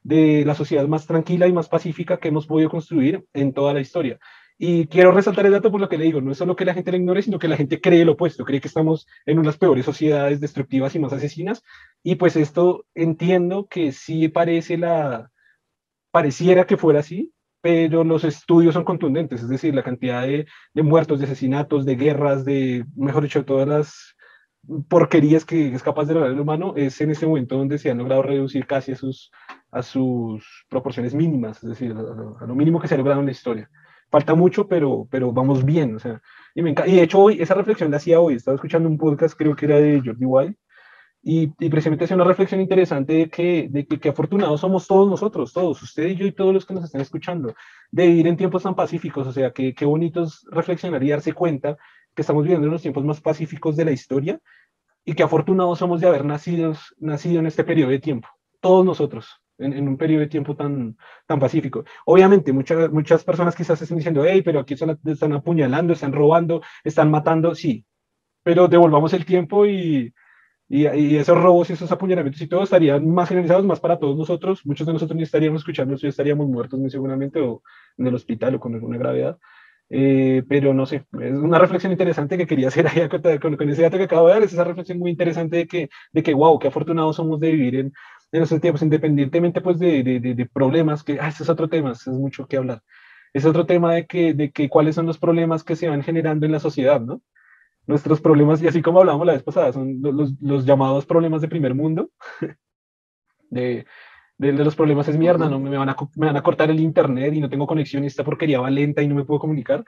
de la sociedad más tranquila y más pacífica que hemos podido construir en toda la historia. Y quiero resaltar el dato por lo que le digo, no es solo que la gente lo ignore, sino que la gente cree lo opuesto, cree que estamos en unas peores sociedades destructivas y más asesinas. Y pues esto entiendo que sí parece la, pareciera que fuera así, pero los estudios son contundentes, es decir, la cantidad de, de muertos, de asesinatos, de guerras, de, mejor dicho, todas las porquerías que es capaz de lograr el humano, es en este momento donde se han logrado reducir casi a sus, a sus proporciones mínimas, es decir, a, lo mínimo que se ha logrado en la historia. Falta mucho, pero, pero vamos bien, o sea, y, me y de hecho hoy, esa reflexión la hacía hoy, estaba escuchando un podcast, creo que era de Jordi White, y, y precisamente hacía una reflexión interesante de que, de que, afortunados somos todos nosotros, todos, usted y yo y todos los que nos están escuchando, de vivir en tiempos tan pacíficos, o sea, que qué bonito es reflexionar y darse cuenta que estamos viviendo en los tiempos más pacíficos de la historia y que afortunados somos de haber nacido, nacido en este periodo de tiempo, todos nosotros en, un periodo de tiempo tan, tan pacífico. Obviamente, muchas, muchas personas quizás estén diciendo, hey, pero aquí están, están apuñalando, están robando, están matando, sí, pero devolvamos el tiempo y, y, y, esos robos y esos apuñalamientos y todo estarían más generalizados más para todos nosotros. Muchos de nosotros ni estaríamos escuchando ya estaríamos muertos muy seguramente o en el hospital o con alguna gravedad. Eh, pero no sé, es una reflexión interesante que quería hacer ahí con, con, ese dato que acabo de dar, es esa reflexión muy interesante de que, de que wow, qué afortunados somos de vivir en, en esos tiempos, independientemente pues de, de, de, problemas, que, ah, ese es otro tema, es mucho que hablar. Es otro tema de que, de que cuáles son los problemas que se van generando en la sociedad, ¿no? Nuestros problemas, y así como hablábamos la vez pasada, son los, los llamados problemas de primer mundo, de, de, los problemas es mierda, ¿no? Me van, a, me van a cortar el internet y no tengo conexión y esta porquería va lenta y no me puedo comunicar.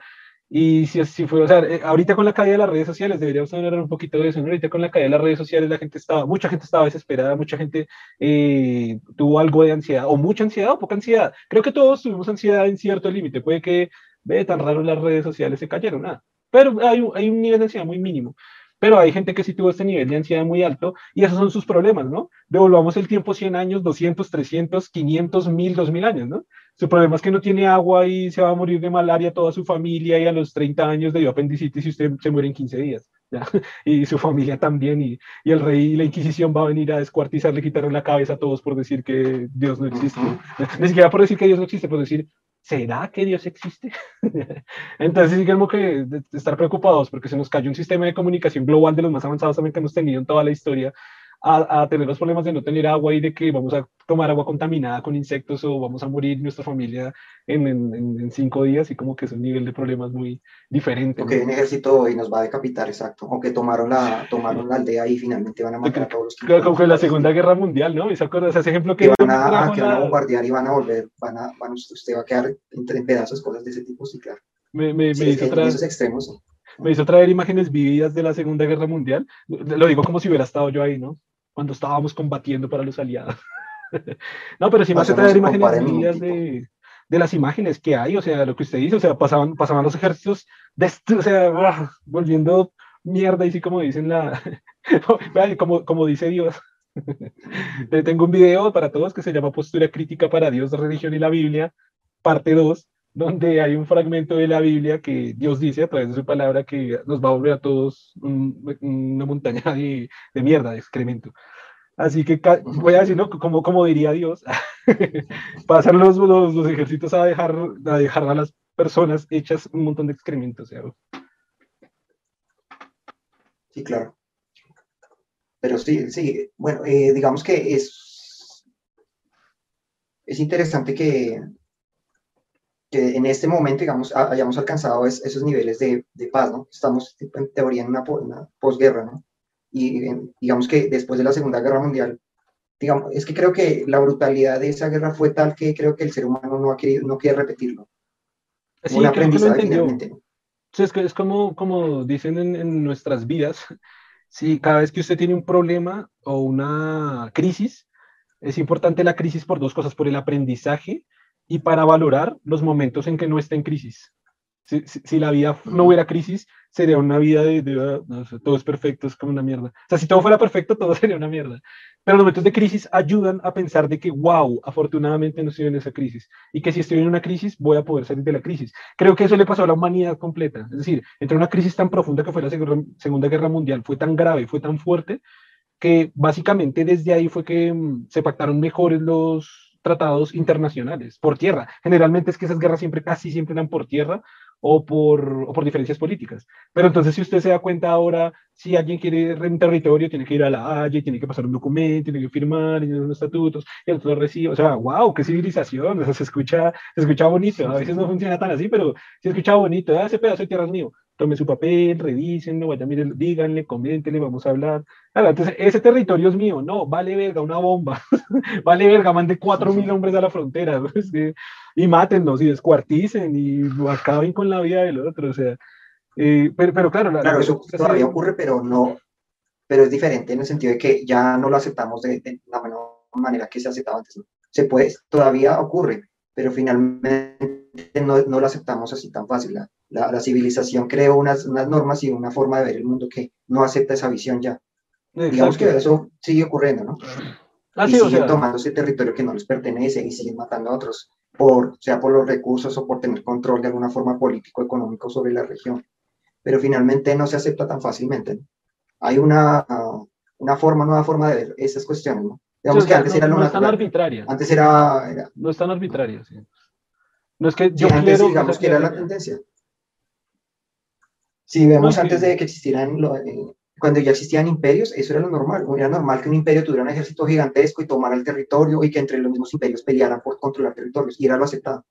Y si así fue, o sea, eh, ahorita con la caída de las redes sociales, deberíamos hablar un poquito de eso, ¿no? Ahorita con la caída de las redes sociales, la gente estaba, mucha gente estaba desesperada, mucha gente eh, tuvo algo de ansiedad, o mucha ansiedad o poca ansiedad. Creo que todos tuvimos ansiedad en cierto límite. Puede que, ve, tan raro las redes sociales se cayeron, nada. Pero hay, hay un nivel de ansiedad muy mínimo. Pero hay gente que sí tuvo este nivel de ansiedad muy alto y esos son sus problemas, ¿no? Devolvamos el tiempo 100 años, 200, 300, 500, 1000, 2000 años, ¿no? Su problema es que no tiene agua y se va a morir de malaria toda su familia y a los 30 años de apendicitis y usted se muere en 15 días. ¿ya? Y su familia también y, y, el rey y la Inquisición va a venir a descuartizarle, quitarle la cabeza a todos por decir que Dios no existe. Ni siquiera por decir que Dios no existe, por decir, ¿será que Dios existe? Entonces, digamos que estar preocupados porque se nos cayó un sistema de comunicación global de los más avanzados también que hemos tenido en toda la historia a, tener los problemas de no tener agua y de que vamos a tomar agua contaminada con insectos o vamos a morir nuestra familia en, en, cinco días y como que es un nivel de problemas muy diferente. O que un ejército y nos va a decapitar, exacto. O que tomaron la, tomaron la aldea y finalmente van a matar a todos los que... Como que la Segunda Guerra Mundial, ¿no? ¿Y se acuerda ese ejemplo que... van a, que van a bombardear y van a volver, van a, van, usted va a quedar entre pedazos, cosas de ese tipo, sí, claro. Me, me, me hizo esos extremos, Me hizo traer imágenes vividas de la Segunda Guerra Mundial. Lo digo como si hubiera estado yo ahí, ¿no? Cuando estábamos combatiendo para los aliados. no, pero sí me hace traer imágenes de, de, las imágenes que hay, o sea, lo que usted dice, o sea, pasaban, pasaban los ejércitos, de, o sea, volviendo mierda, y sí como dicen la, como, como dice Dios. Tengo un video para todos que se llama Postura Crítica para Dios, Religión y la Biblia, parte 2, donde hay un fragmento de la Biblia que Dios dice a través de su palabra que nos va a volver a todos una montaña de, de, mierda, de excremento. Así que voy a decir, ¿no? como, como diría Dios, pasan los, los, los, ejércitos a dejar, a dejar a las personas hechas un montón de excrementos. Sí, claro. Pero sí, sí, bueno, eh, digamos que es, es interesante que, en este momento, digamos, hayamos alcanzado esos niveles de, de, paz, ¿no? Estamos en teoría en una, posguerra, ¿no? Y digamos que después de la Segunda Guerra Mundial, digamos, es que creo que la brutalidad de esa guerra fue tal que creo que el ser humano no, ha querido, no quiere repetirlo. Sí, un aprendizaje finalmente. Sí, es, que es como, como dicen en, en nuestras vidas, sí, cada vez que usted tiene un problema o una crisis, es importante la crisis por dos cosas, por el aprendizaje y para valorar los momentos en que no está en crisis. Si, si, la vida no hubiera crisis, sería una vida de, no todo es perfecto, es como una mierda. O sea, si todo fuera perfecto, todo sería una mierda. Pero los momentos de crisis ayudan a pensar de que, wow, afortunadamente no estoy en esa crisis. Y que si estoy en una crisis, voy a poder salir de la crisis. Creo que eso le pasó a la humanidad completa. Es decir, entre una crisis tan profunda que fue la Segunda Guerra Mundial, fue tan grave, fue tan fuerte, que básicamente desde ahí fue que mm, se pactaron mejores los, tratados internacionales por tierra. Generalmente es que esas guerras siempre, casi siempre eran por tierra o por, o por diferencias políticas. Pero entonces, si usted se da cuenta ahora, si alguien quiere un territorio, tiene que ir a la Haya, tiene que pasar un documento, tiene que firmar, tiene unos estatutos, y el otro recibe. O sea, wow, qué civilización. O sea, se escucha, se escucha bonito. A veces no funciona tan así, pero se escucha bonito. Ah, ese pedazo de tierra es mío tome su papel, revísenlo, vayan, miren, díganle, coméntenle, vamos a hablar. entonces, ese territorio es mío, no, vale verga, una bomba, vale verga, mande cuatro mil hombres a la frontera, y mátenlos, y descuarticen, y acaben con la vida del otro, o sea, eh, pero, pero, claro. claro, eso todavía ocurre, pero no, pero es diferente en el sentido de que ya no lo aceptamos de, la manera que se aceptaba antes, Se puede, todavía ocurre, pero finalmente no, no lo aceptamos así tan fácil. La, la, civilización creó unas, unas, normas y una forma de ver el mundo que no acepta esa visión ya. Digamos que eso sigue ocurriendo, ¿no? Ah, y siguen tomando ese territorio que no les pertenece y siguen matando a otros, por, sea por los recursos o por tener control de alguna forma político-económico sobre la región. Pero finalmente no se acepta tan fácilmente. Hay una, una forma, nueva forma de ver esas cuestiones, ¿no? Digamos que antes era lo no tan arbitraria. Antes era, era, No es tan arbitraria, sí. No es que yo antes, digamos que era la tendencia. Si vemos antes de que existieran, eh, cuando ya existían imperios, eso era lo normal. Era normal que un imperio tuviera un ejército gigantesco y tomara el territorio y que entre los mismos imperios pelearan por controlar territorios. Y era lo aceptado.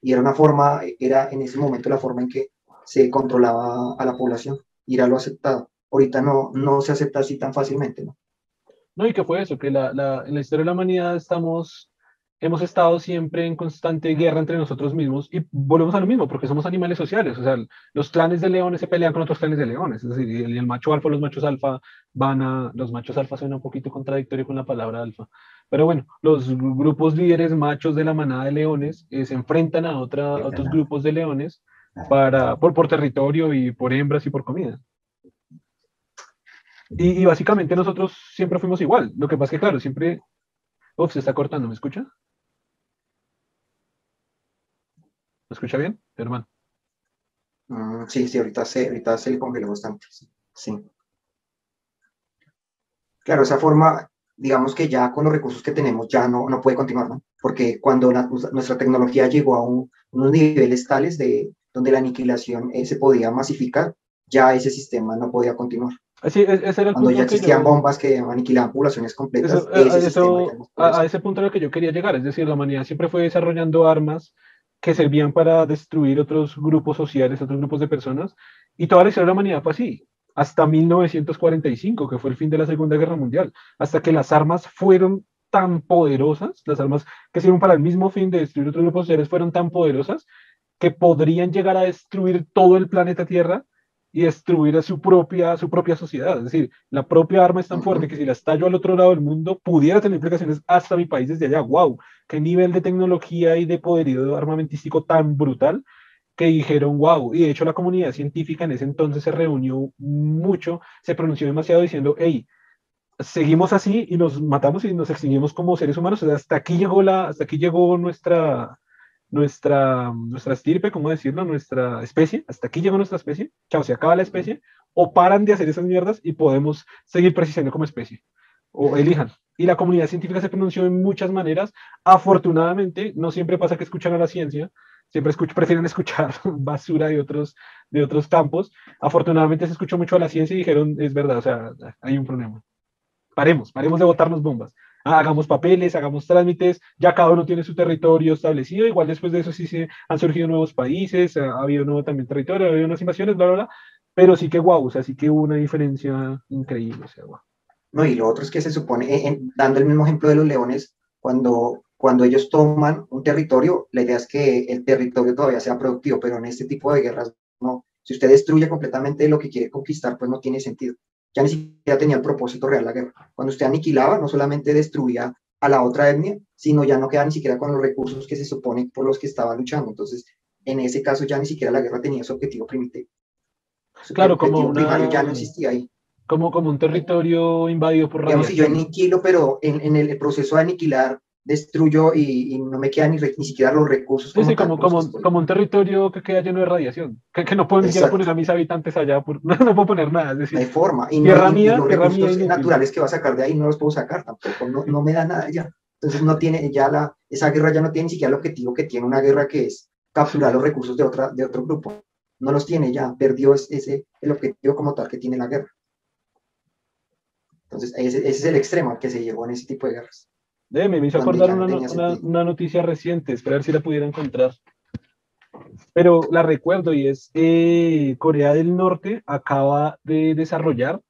Y era una forma, era en ese momento la forma en que se controlaba a la población. Y era lo aceptado. Ahorita no, no se acepta así tan fácilmente, ¿no? No, y que fue eso, que la, la, en la historia de la humanidad estamos hemos estado siempre en constante guerra entre nosotros mismos y volvemos a lo mismo, porque somos animales sociales, o sea, los clanes de leones se pelean con otros clanes de leones, es decir, el, el macho alfa, los machos alfa van a, los machos alfa suena un poquito contradictorio con la palabra alfa, pero bueno, los grupos líderes machos de la manada de leones eh, se enfrentan a, otra, otros grupos de leones para, por, por territorio y por hembras y por comida. Y, y, básicamente nosotros siempre fuimos igual. Lo que pasa es que, claro, siempre... Uf, se está cortando, ¿me escucha? ¿Me escucha bien, hermano? Mm, sí, sí, ahorita se, ahorita se le congeló bastante. Sí. Claro, esa forma, digamos que ya con los recursos que tenemos ya no, no puede continuar, ¿no? Porque cuando nuestra tecnología llegó a unos niveles tales de donde la aniquilación eh, se podía masificar, ya ese sistema no podía continuar. Sí, ese era el Cuando ya existían bombas que aniquilaban poblaciones completas. a, ese punto era que yo quería llegar, es decir, la humanidad siempre fue desarrollando armas que servían para destruir otros grupos sociales, otros grupos de personas, y toda la historia de la humanidad fue así, hasta 1945, que fue el fin de la Segunda Guerra Mundial, hasta que las armas fueron tan poderosas, las armas que sirven para el mismo fin de destruir otros grupos sociales fueron tan poderosas que podrían llegar a destruir todo el planeta Tierra y destruir a su propia, su propia sociedad. Es decir, la propia arma es tan fuerte que si la estallo al otro lado del mundo, pudiera tener implicaciones hasta mi país desde allá. ¡Wow! ¡Qué nivel de tecnología y de poderío armamentístico tan brutal! que dijeron, wow, y de hecho la comunidad científica en ese entonces se reunió mucho, se pronunció demasiado diciendo, hey, seguimos así y nos matamos y nos extinguimos como seres humanos, o sea, hasta aquí llegó, la, hasta aquí llegó nuestra, nuestra, nuestra estirpe, ¿cómo decirlo? Nuestra especie, hasta aquí llegó nuestra especie, chao, se acaba la especie, o paran de hacer esas mierdas y podemos seguir persiguiendo como especie, o elijan. Y la comunidad científica se pronunció en muchas maneras. Afortunadamente, no siempre pasa que escuchan a la ciencia, siempre prefieren escuchar basura de otros, de otros campos. Afortunadamente se escuchó mucho a la ciencia y dijeron, es verdad, o sea, hay un problema. Paremos, paremos de botarnos bombas. Ah, hagamos papeles, hagamos trámites, ya cada uno tiene su territorio establecido, igual después de eso sí se han surgido nuevos países, ha habido nuevo también territorio, ha habido unas invasiones, bla, bla, bla, pero sí que guau, o sea, sí que hubo una diferencia increíble. No, y lo otro es que se supone, dando el mismo ejemplo de los leones, cuando, cuando ellos toman un territorio, la idea es que el territorio todavía sea productivo, pero en este tipo de guerras. Si usted destruye completamente lo que quiere conquistar, pues no tiene sentido ya ni siquiera tenía el propósito real la guerra. Cuando usted aniquilaba, no solamente destruía a la otra etnia, sino ya no queda ni siquiera con los recursos que se supone por los que estaba luchando. Entonces, en ese caso ya ni siquiera la guerra tenía su objetivo primitivo. claro, como ya no existía ahí. Como, como un territorio invadido por radiación. Digamos, si yo aniquilo, pero en, en el proceso de aniquilar destruyo y, no me quedan ni, ni, siquiera los recursos. Sí, como, como, como, un territorio que queda lleno de radiación, que, que no puedo ni siquiera poner a mis habitantes allá, no, no, puedo poner nada. Es decir, no hay forma. Y, no, mía, los recursos naturales que va a sacar de ahí no los puedo sacar tampoco, no, no me da nada ya. Entonces no tiene, ya la, esa guerra ya no tiene ni siquiera el objetivo que tiene una guerra que es capturar los recursos de, otra, de otro grupo. no los tiene ya, perdió ese, el objetivo como tal que tiene la guerra. Entonces, ese, es el extremo al que se llegó en ese tipo de guerras. Me hizo acordar una, una, noticia reciente, esperar si la pudiera encontrar. Pero la recuerdo y es eh, Corea del Norte acaba de desarrollar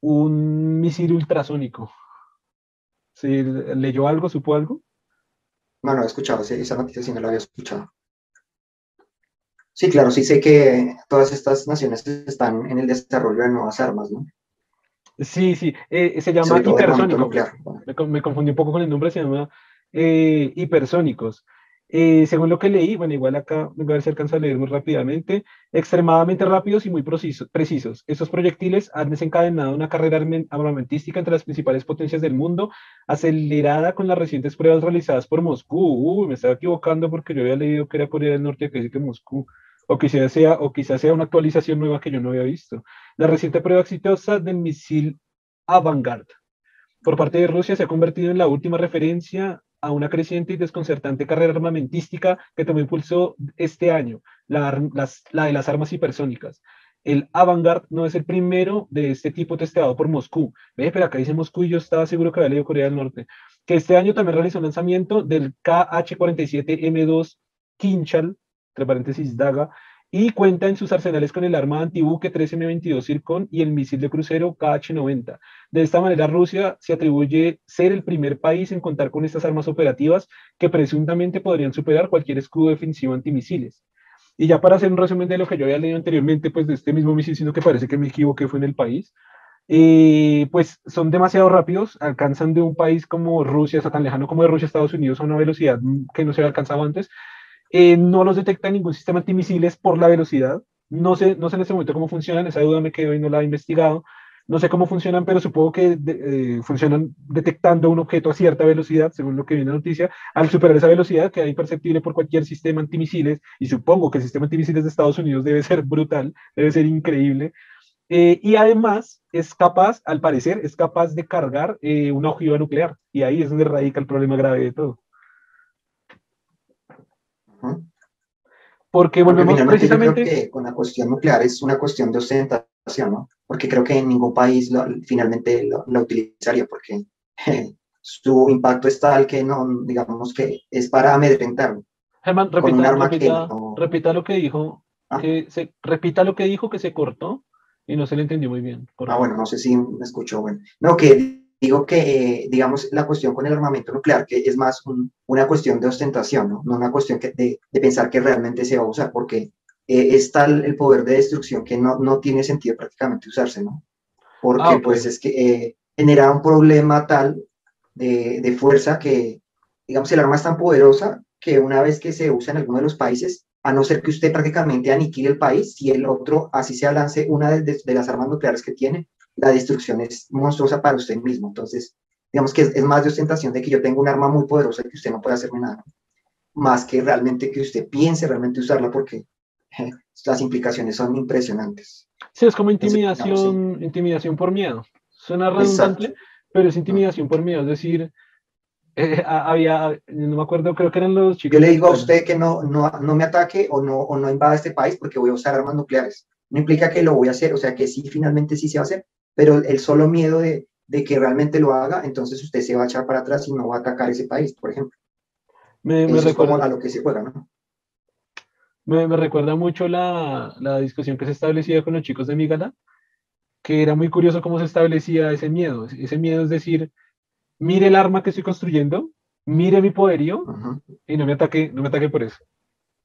un misil ultrasónico. ¿Sí, ¿Leyó algo, supo algo? No, no he escuchado, esa noticia sí no la había escuchado. Sí, claro, sí sé que todas estas naciones están en el desarrollo de nuevas armas, ¿no? Sí, sí, eh, se llama hipersónico. Me, me, confundí un poco con el nombre, se llama eh, hipersónicos. Eh, según lo que leí, bueno, igual acá voy a ver si alcanzo a leer muy rápidamente, extremadamente rápidos y muy precisos. Estos proyectiles han desencadenado una carrera armamentística entre las principales potencias del mundo, acelerada con las recientes pruebas realizadas por Moscú. me estaba equivocando porque yo había leído que era Corea del Norte, que dice que Moscú, o quizás sea, o quizás sea una actualización nueva que yo no había visto. La reciente prueba exitosa del misil Avangard por parte de Rusia se ha convertido en la última referencia a una creciente y desconcertante carrera armamentística que tomó impulso este año, la, de las armas hipersónicas. El Avangard no es el primero de este tipo testeado por Moscú. Ve, pero acá dice Moscú y yo estaba seguro que había leído Corea del Norte. Que este año también realizó un lanzamiento del KH-47M2 Kinchal, entre paréntesis Daga, y cuenta en sus arsenales con el arma antibuque 3M22 Zircon y el misil de crucero KH-90. De esta manera, Rusia se atribuye ser el primer país en contar con estas armas operativas que presuntamente podrían superar cualquier escudo defensivo antimisiles. Y ya para hacer un resumen de lo que yo había leído anteriormente, pues de este mismo misil, sino que parece que me equivoqué, fue en el país, eh, pues son demasiado rápidos, alcanzan de un país como Rusia, está tan lejano como de Rusia, Estados Unidos, a una velocidad que no se había alcanzado antes, eh, no los detecta ningún sistema antimisiles por la velocidad. No sé, no sé en este momento cómo funcionan, esa duda me quedó y no la he investigado. No sé cómo funcionan, pero supongo que eh, funcionan detectando un objeto a cierta velocidad, según lo que viene en la noticia. Al superar esa velocidad, queda imperceptible por cualquier sistema antimisiles, y supongo que el sistema antimisiles de Estados Unidos debe ser brutal, debe ser increíble. Eh, y además es capaz, al parecer, es capaz de cargar una ojiva nuclear, y ahí es donde radica el problema grave de todo. Porque volvemos precisamente... que con la cuestión nuclear es una cuestión de ostentación, ¿no? Porque creo que ningún país finalmente la utilizaría, porque su impacto es tal que no, digamos que es para amedrentar. Germán, repita, repita, lo que dijo, ah. que se, repita lo que dijo que se cortó y no se le entendió muy bien. Ah, bueno, no sé si me escuchó. Bueno, no, que digo que, digamos, la cuestión con el armamento nuclear, que es más una cuestión de ostentación, ¿no? no una cuestión que, de, de, pensar que realmente se va a usar, porque eh, es tal el poder de destrucción que no, no tiene sentido prácticamente usarse, ¿no? Porque ah, pues es que eh, genera un problema tal de, de, fuerza que, digamos, el arma es tan poderosa que una vez que se usa en alguno de los países, a no ser que usted prácticamente aniquile el país, si el otro, así se lance una de, de las armas nucleares que tiene, la destrucción es monstruosa para usted mismo. Entonces, digamos que es, más de ostentación de que yo tengo un arma muy poderosa y que usted no puede hacerme nada, más que realmente que usted piense realmente usarla porque las implicaciones son impresionantes. Sí, es como intimidación, intimidación por miedo. Suena redundante, pero es intimidación por miedo. Es decir, eh, había, no me acuerdo, creo que eran los chicos. Yo le digo a usted que no, no, no me ataque o no, o no invada este país porque voy a usar armas nucleares. No implica que lo voy a hacer, o sea que sí, finalmente sí se va a hacer, pero el solo miedo de, de, que realmente lo haga, entonces usted se va a echar para atrás y no va a atacar ese país, por ejemplo. Me, me recuerda a lo que se juega, ¿no? Me, me recuerda mucho la, la, discusión que se establecía con los chicos de Migala, que era muy curioso cómo se establecía ese miedo. Ese miedo es decir, mire el arma que estoy construyendo, mire mi poderío y no me ataque, no me ataque por eso.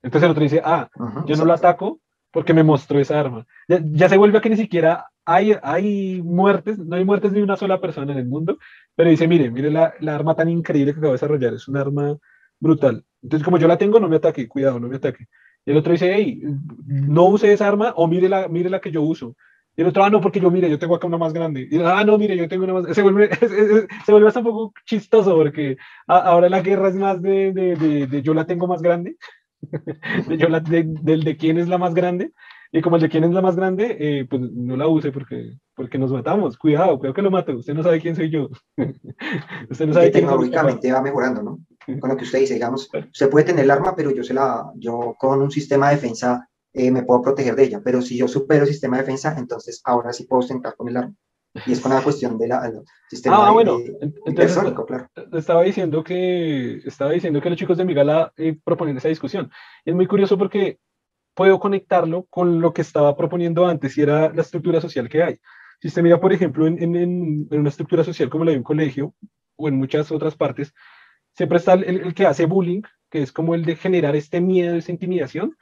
Entonces el otro dice, ah, yo no lo ataco porque me mostró esa arma. Ya, ya, se vuelve a que ni siquiera hay, hay muertes, no hay muertes de una sola persona en el mundo, pero dice, mire, mire la, la, arma tan increíble que acabo de desarrollar, es un arma brutal. Entonces, como yo la tengo, no me ataque, cuidado, no me ataque. Y el otro dice, hey, no use esa arma o mire la, mire la que yo uso. Y el otro, ah, no, porque yo, mire, yo tengo acá una más grande. Y ah, no, mire, yo tengo una más. Se vuelve, se vuelve hasta un poco chistoso porque ahora la guerra es más de, de, de, de yo la tengo más grande, de yo la, del de quién es la más grande. Y como el de quién es la más grande, eh, pues no la use porque, porque nos matamos. Cuidado, cuidado que lo mato. Usted no sabe quién soy yo. usted no sabe quién tecnológicamente va mejorando, ¿no? Con lo que usted dice, digamos, usted puede tener el arma, pero yo, se la, yo con un sistema de defensa eh, me puedo proteger de ella, pero si yo supero el sistema de defensa, entonces ahora sí puedo ostentar con el arma. Y es con la cuestión del de sistema ah, bueno, entonces, claro. Estaba diciendo que estaba diciendo que los chicos de Migala eh, proponen esa discusión. Y es muy curioso porque puedo conectarlo con lo que estaba proponiendo antes y era la estructura social que hay. Si usted mira, por ejemplo, en, en, en una estructura social como la de un colegio o en muchas otras partes, siempre está el, el, que hace bullying, que es como el de generar este miedo, esa intimidación.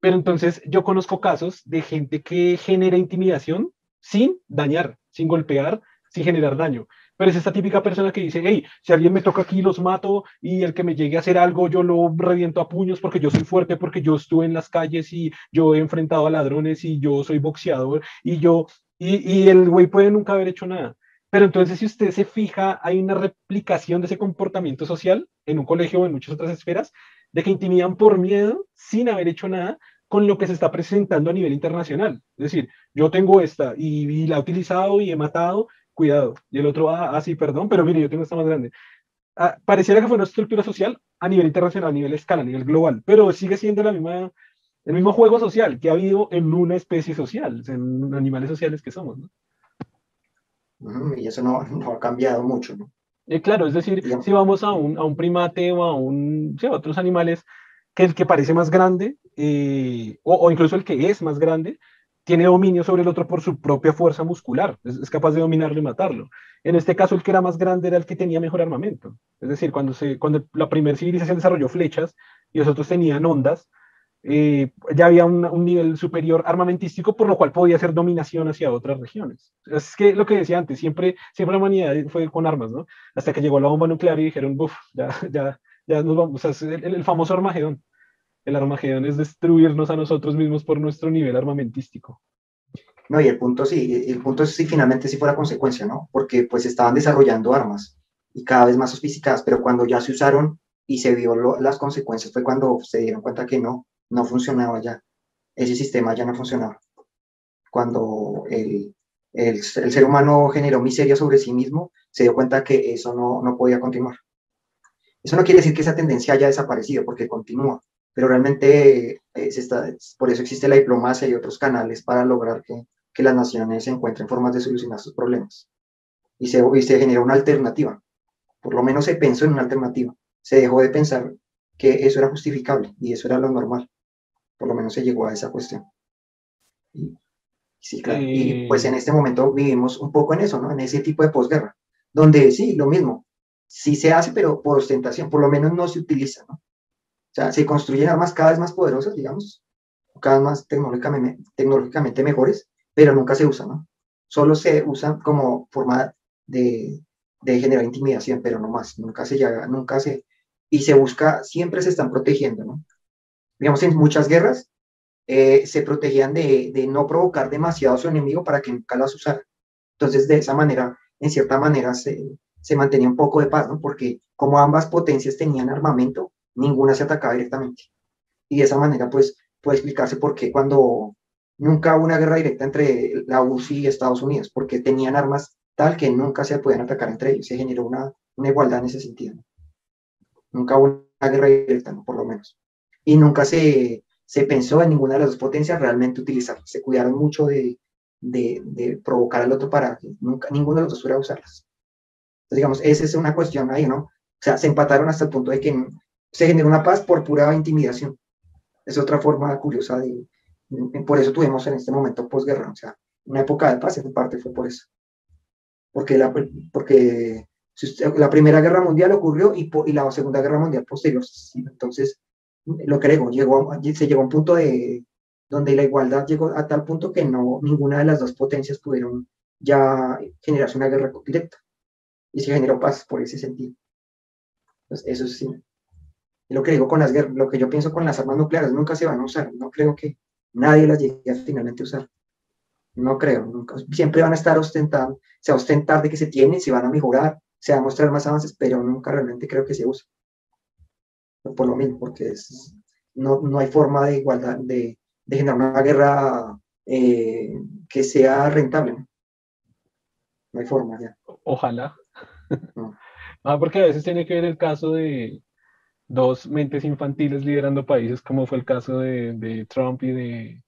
Pero entonces yo conozco casos de gente que genera intimidación sin dañar, sin golpear, sin generar daño. Pero es esta típica persona que dice, hey, si alguien me toca aquí, los mato y el que me llegue a hacer algo, yo lo reviento a puños porque yo soy fuerte, porque yo estuve en las calles y yo he enfrentado a ladrones y yo soy boxeador y yo, y, el güey puede nunca haber hecho nada. Pero entonces, si usted se fija, hay una replicación de ese comportamiento social en un colegio o en muchas otras esferas, de que intimidan por miedo sin haber hecho nada con lo que se está presentando a nivel internacional. Es decir, yo tengo esta y, la he utilizado y he matado, cuidado. Y el otro, ah, ah sí, perdón, pero mire, yo tengo esta más grande. Ah, pareciera que fue una estructura social a nivel internacional, a nivel escala, a nivel global, pero sigue siendo la misma, el mismo juego social que ha habido en una especie social, en animales sociales que somos. ¿no? Y eso no, no ha cambiado mucho, ¿no? Eh, claro, es decir, si vamos a un, a un primate o a, un, sí, a otros animales, que el que parece más grande, eh, o, incluso el que es más grande, tiene dominio sobre el otro por su propia fuerza muscular, es, capaz de dominarlo y matarlo. En este caso, el que era más grande era el que tenía mejor armamento. Es decir, cuando, se, cuando la primera civilización desarrolló flechas y los otros tenían ondas, eh, ya había un, un, nivel superior armamentístico, por lo cual podía hacer dominación hacia otras regiones. Es que lo que decía antes, siempre, siempre la humanidad fue con armas, ¿no? Hasta que llegó la bomba nuclear y dijeron, buf, ya, ya nos vamos, o sea, el, el, famoso Armagedón. El Armagedón es destruirnos a nosotros mismos por nuestro nivel armamentístico. No, y el punto sí, el punto es si finalmente sí fuera consecuencia, ¿no? Porque pues estaban desarrollando armas y cada vez más sofisticadas, pero cuando ya se usaron y se vio las consecuencias fue cuando se dieron cuenta que no, no funcionaba ya. Ese sistema ya no funcionaba. Cuando el, el, el, ser humano generó miseria sobre sí mismo, se dio cuenta que eso no, no podía continuar. Eso no quiere decir que esa tendencia haya desaparecido, porque continúa, pero realmente es eh, esta, por eso existe la diplomacia y otros canales para lograr que, que las naciones encuentren formas de solucionar sus problemas. Y se, y se generó una alternativa. Por lo menos se pensó en una alternativa. Se dejó de pensar que eso era justificable y eso era lo normal por lo menos se llegó a esa cuestión. Y, sí, claro. y pues en este momento vivimos un poco en eso, ¿no? En ese tipo de posguerra, donde sí, lo mismo, sí se hace, pero por ostentación, por lo menos no se utiliza, ¿no? O sea, se construyen armas cada vez más poderosas, digamos, cada vez más tecnológicamente, tecnológicamente mejores, pero nunca se usan, ¿no? Solo se usan como forma de, de generar intimidación, pero no más, nunca se llega, nunca se, y se busca, siempre se están protegiendo, ¿no? digamos, en muchas guerras, eh, se protegían de, de, no provocar demasiado a su enemigo para que nunca las usara. Entonces, de esa manera, en cierta manera, se, se mantenía un poco de paz, ¿no? Porque como ambas potencias tenían armamento, ninguna se atacaba directamente. Y de esa manera, pues, puede explicarse por qué cuando nunca hubo una guerra directa entre la URSS y Estados Unidos, porque tenían armas tal que nunca se podían atacar entre ellos. Se generó una, una igualdad en ese sentido. Nunca hubo una guerra directa, ¿no? por lo menos y nunca se, se pensó en ninguna de las dos potencias realmente utilizarlas. Se cuidaron mucho de, de, provocar al otro para que nunca ninguno de los dos pudiera usarlas. Digamos, esa es una cuestión ahí, ¿no? O sea, se empataron hasta el punto de que se generó una paz por pura intimidación. Es otra forma curiosa de, por eso tuvimos en este momento posguerra, o sea, una época de paz en parte fue por eso. Porque la, porque la Primera Guerra Mundial ocurrió y, y la Segunda Guerra Mundial posterior. Entonces, lo creo, llegó, se llegó a un punto de, donde la igualdad llegó a tal punto que no, ninguna de las dos potencias pudieron ya generarse una guerra directa. Y se generó paz por ese sentido. Entonces, eso sí. lo que digo con las guerras, lo que yo pienso con las armas nucleares, nunca se van a usar. No creo que nadie las llegue a finalmente usar. No creo, nunca. Siempre van a estar ostentando, se va a ostentar de que se tienen, se van a mejorar, se van a mostrar más avances, pero nunca realmente creo que se use por lo mismo, porque no, no hay forma de igualdad, de, de generar una guerra eh, que sea rentable. ¿no? hay forma. Ojalá. No. Ah, porque a veces tiene que ver el caso de, dos mentes infantiles liderando países, como fue el caso de, de Trump y de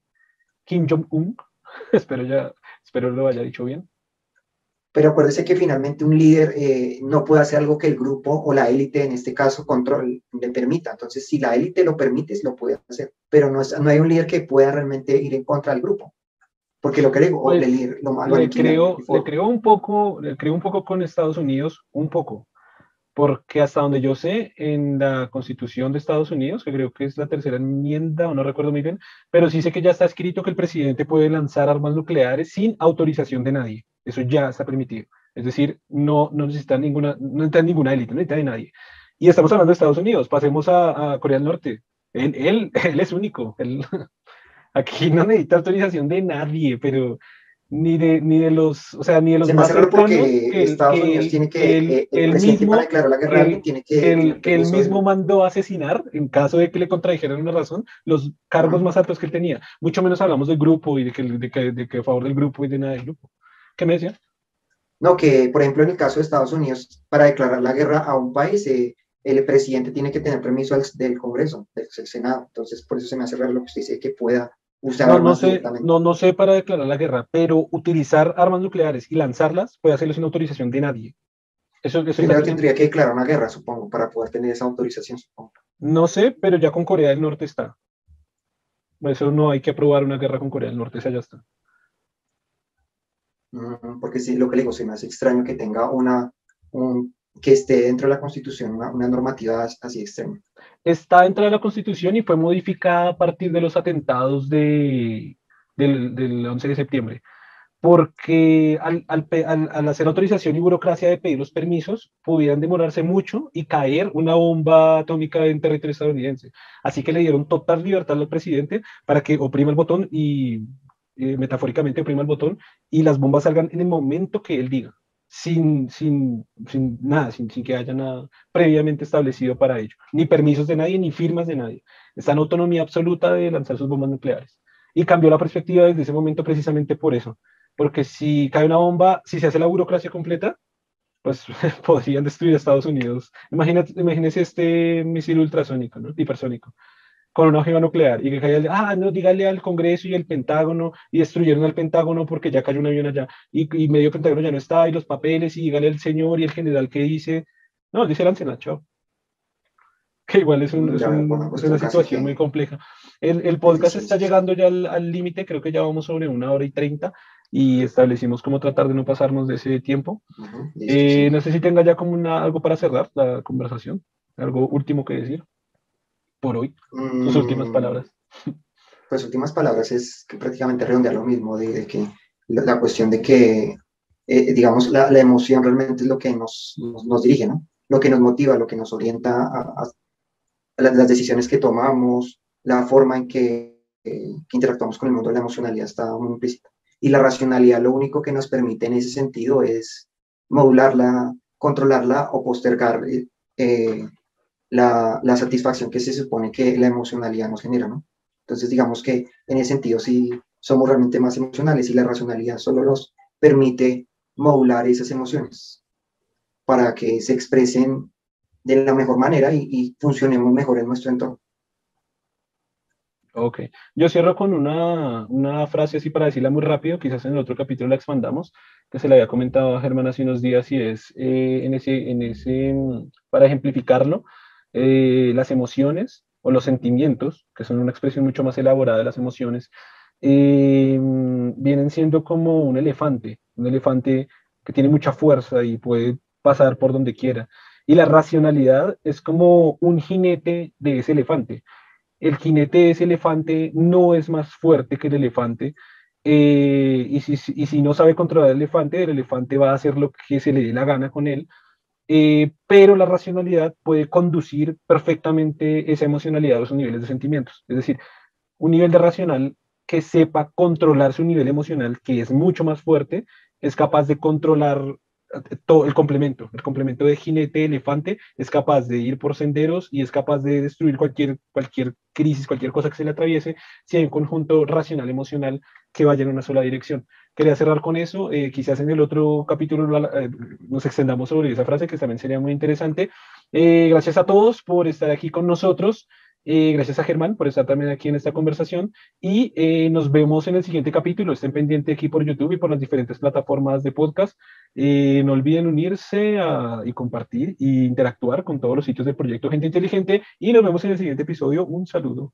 Kim Jong-un. espero, ya, espero lo haya dicho bien. Pero acuérdese que finalmente un líder eh, no puede hacer algo que el grupo o la élite, en este caso, control, le permita. Entonces, si la élite lo permite, lo puede hacer. Pero no, es, no hay un líder que pueda realmente ir en contra del grupo. Porque lo que le, digo, pues, lo malo le creo, le creo un poco, le creo un poco con Estados Unidos, un poco, porque hasta donde yo sé, en la Constitución de Estados Unidos, que creo que es la tercera enmienda, o no recuerdo muy bien, pero sí sé que ya está escrito que el presidente puede lanzar armas nucleares sin autorización de nadie. Eso ya está permitido. Es decir, no, no necesita ninguna, no necesita ninguna élite, no necesita de nadie. Y estamos hablando de Estados Unidos, pasemos a, Corea del Norte. Él, él, él es único. Él, Aquí no necesita autorización de nadie, pero ni de, ni de los, o sea, ni de los más cercanos. Que, Estados Unidos tiene que, el, eh, el, mismo, para declarar la guerra, el, tiene que, que él mismo mandó a asesinar, en caso de que le contradijeran una razón, los cargos más altos que él tenía. Mucho menos hablamos del grupo y de que, de que, de que a favor del grupo y de nada del grupo. ¿Qué me decía? No, que por ejemplo en el caso de Estados Unidos, para declarar la guerra a un país, eh, el presidente tiene que tener permiso del Congreso, del, del Senado. Entonces, por eso se me hace raro lo que usted dice, que pueda no, no sé, no, no sé para declarar la guerra, pero utilizar armas nucleares y lanzarlas puede hacerlo sin autorización de nadie. Eso, eso Primero tendría que declarar una guerra, supongo, para poder tener esa autorización, supongo. No sé, pero ya con Corea del Norte está. Eso no hay que aprobar una guerra con Corea del Norte, esa ya está. Mm, porque sí, lo que le digo, se me hace extraño que tenga una, un, que esté dentro de la Constitución una, normativa así extrema. Está dentro de la Constitución y fue modificada a partir de los atentados de, del, del 11 de septiembre, porque al, al, al, hacer autorización y burocracia de pedir los permisos, pudieran demorarse mucho y caer una bomba atómica en territorio estadounidense. Así que le dieron total libertad al presidente para que oprima el botón y eh, metafóricamente oprima el botón y las bombas salgan en el momento que él diga sin, sin, sin nada, sin, sin, que haya nada previamente establecido para ello, ni permisos de nadie, ni firmas de nadie. Está en autonomía absoluta de lanzar sus bombas nucleares. Y cambió la perspectiva desde ese momento precisamente por eso, porque si cae una bomba, si se hace la burocracia completa, pues podrían destruir a Estados Unidos. Imagínate, imagínese este misil ultrasónico, ¿no? hipersónico con una ojiva nuclear y que caiga, ah, no, dígale al Congreso y el Pentágono y destruyeron al Pentágono porque ya cayó un avión allá y, y medio Pentágono ya no está y los papeles y dígale al señor y el general que dice, no, dice el chao. Que igual es, un, es, una situación muy compleja. El, el podcast está llegando ya al límite, creo que ya vamos sobre una hora y treinta y establecimos cómo tratar de no pasarnos de ese tiempo. Eh, no sé si tenga ya como una, algo para cerrar la conversación, algo último que decir por hoy? Sus últimas mm, palabras. Pues últimas palabras es que prácticamente redondear lo mismo, de, que la, cuestión de que, eh, digamos, la, la, emoción realmente es lo que nos, nos, dirige, ¿no? Lo que nos motiva, lo que nos orienta a, las, decisiones que tomamos, la forma en que, que, interactuamos con el mundo, la emocionalidad está muy implícita. Y la racionalidad lo único que nos permite en ese sentido es modularla, controlarla o postergar eh, la, la, satisfacción que se supone que la emocionalidad nos genera, ¿no? Entonces, digamos que en ese sentido sí somos realmente más emocionales y la racionalidad solo nos permite modular esas emociones para que se expresen de la mejor manera y, y funcionemos mejor en nuestro entorno. Ok, yo cierro con una, una, frase así para decirla muy rápido, quizás en el otro capítulo la expandamos, que se le había comentado a Germán hace unos días y es eh, en ese, en ese, para ejemplificarlo, eh, las emociones o los sentimientos, que son una expresión mucho más elaborada de las emociones, eh, vienen siendo como un elefante, un elefante que tiene mucha fuerza y puede pasar por donde quiera. Y la racionalidad es como un jinete de ese elefante. El jinete de ese elefante no es más fuerte que el elefante. Eh, y, si, y si no sabe controlar el elefante, el elefante va a hacer lo que se le dé la gana con él eh, pero la racionalidad puede conducir perfectamente esa emocionalidad a esos niveles de sentimientos. Es decir, un nivel de racional que sepa controlar su nivel emocional, que es mucho más fuerte, es capaz de controlar todo el complemento, el complemento de jinete, elefante, es capaz de ir por senderos y es capaz de destruir cualquier, cualquier crisis, cualquier cosa que se le atraviese, si hay un conjunto racional, emocional que vaya en una sola dirección. Quería cerrar con eso, eh, quizás en el otro capítulo eh, nos extendamos sobre esa frase que también sería muy interesante, Eh, gracias a todos por estar aquí con nosotros. Eh, gracias a Germán por estar también aquí en esta conversación y eh, nos vemos en el siguiente capítulo. Estén pendientes aquí por YouTube y por las diferentes plataformas de podcast. no olviden unirse y compartir e interactuar con todos los sitios del proyecto Gente Inteligente y nos vemos en el siguiente episodio. Un saludo.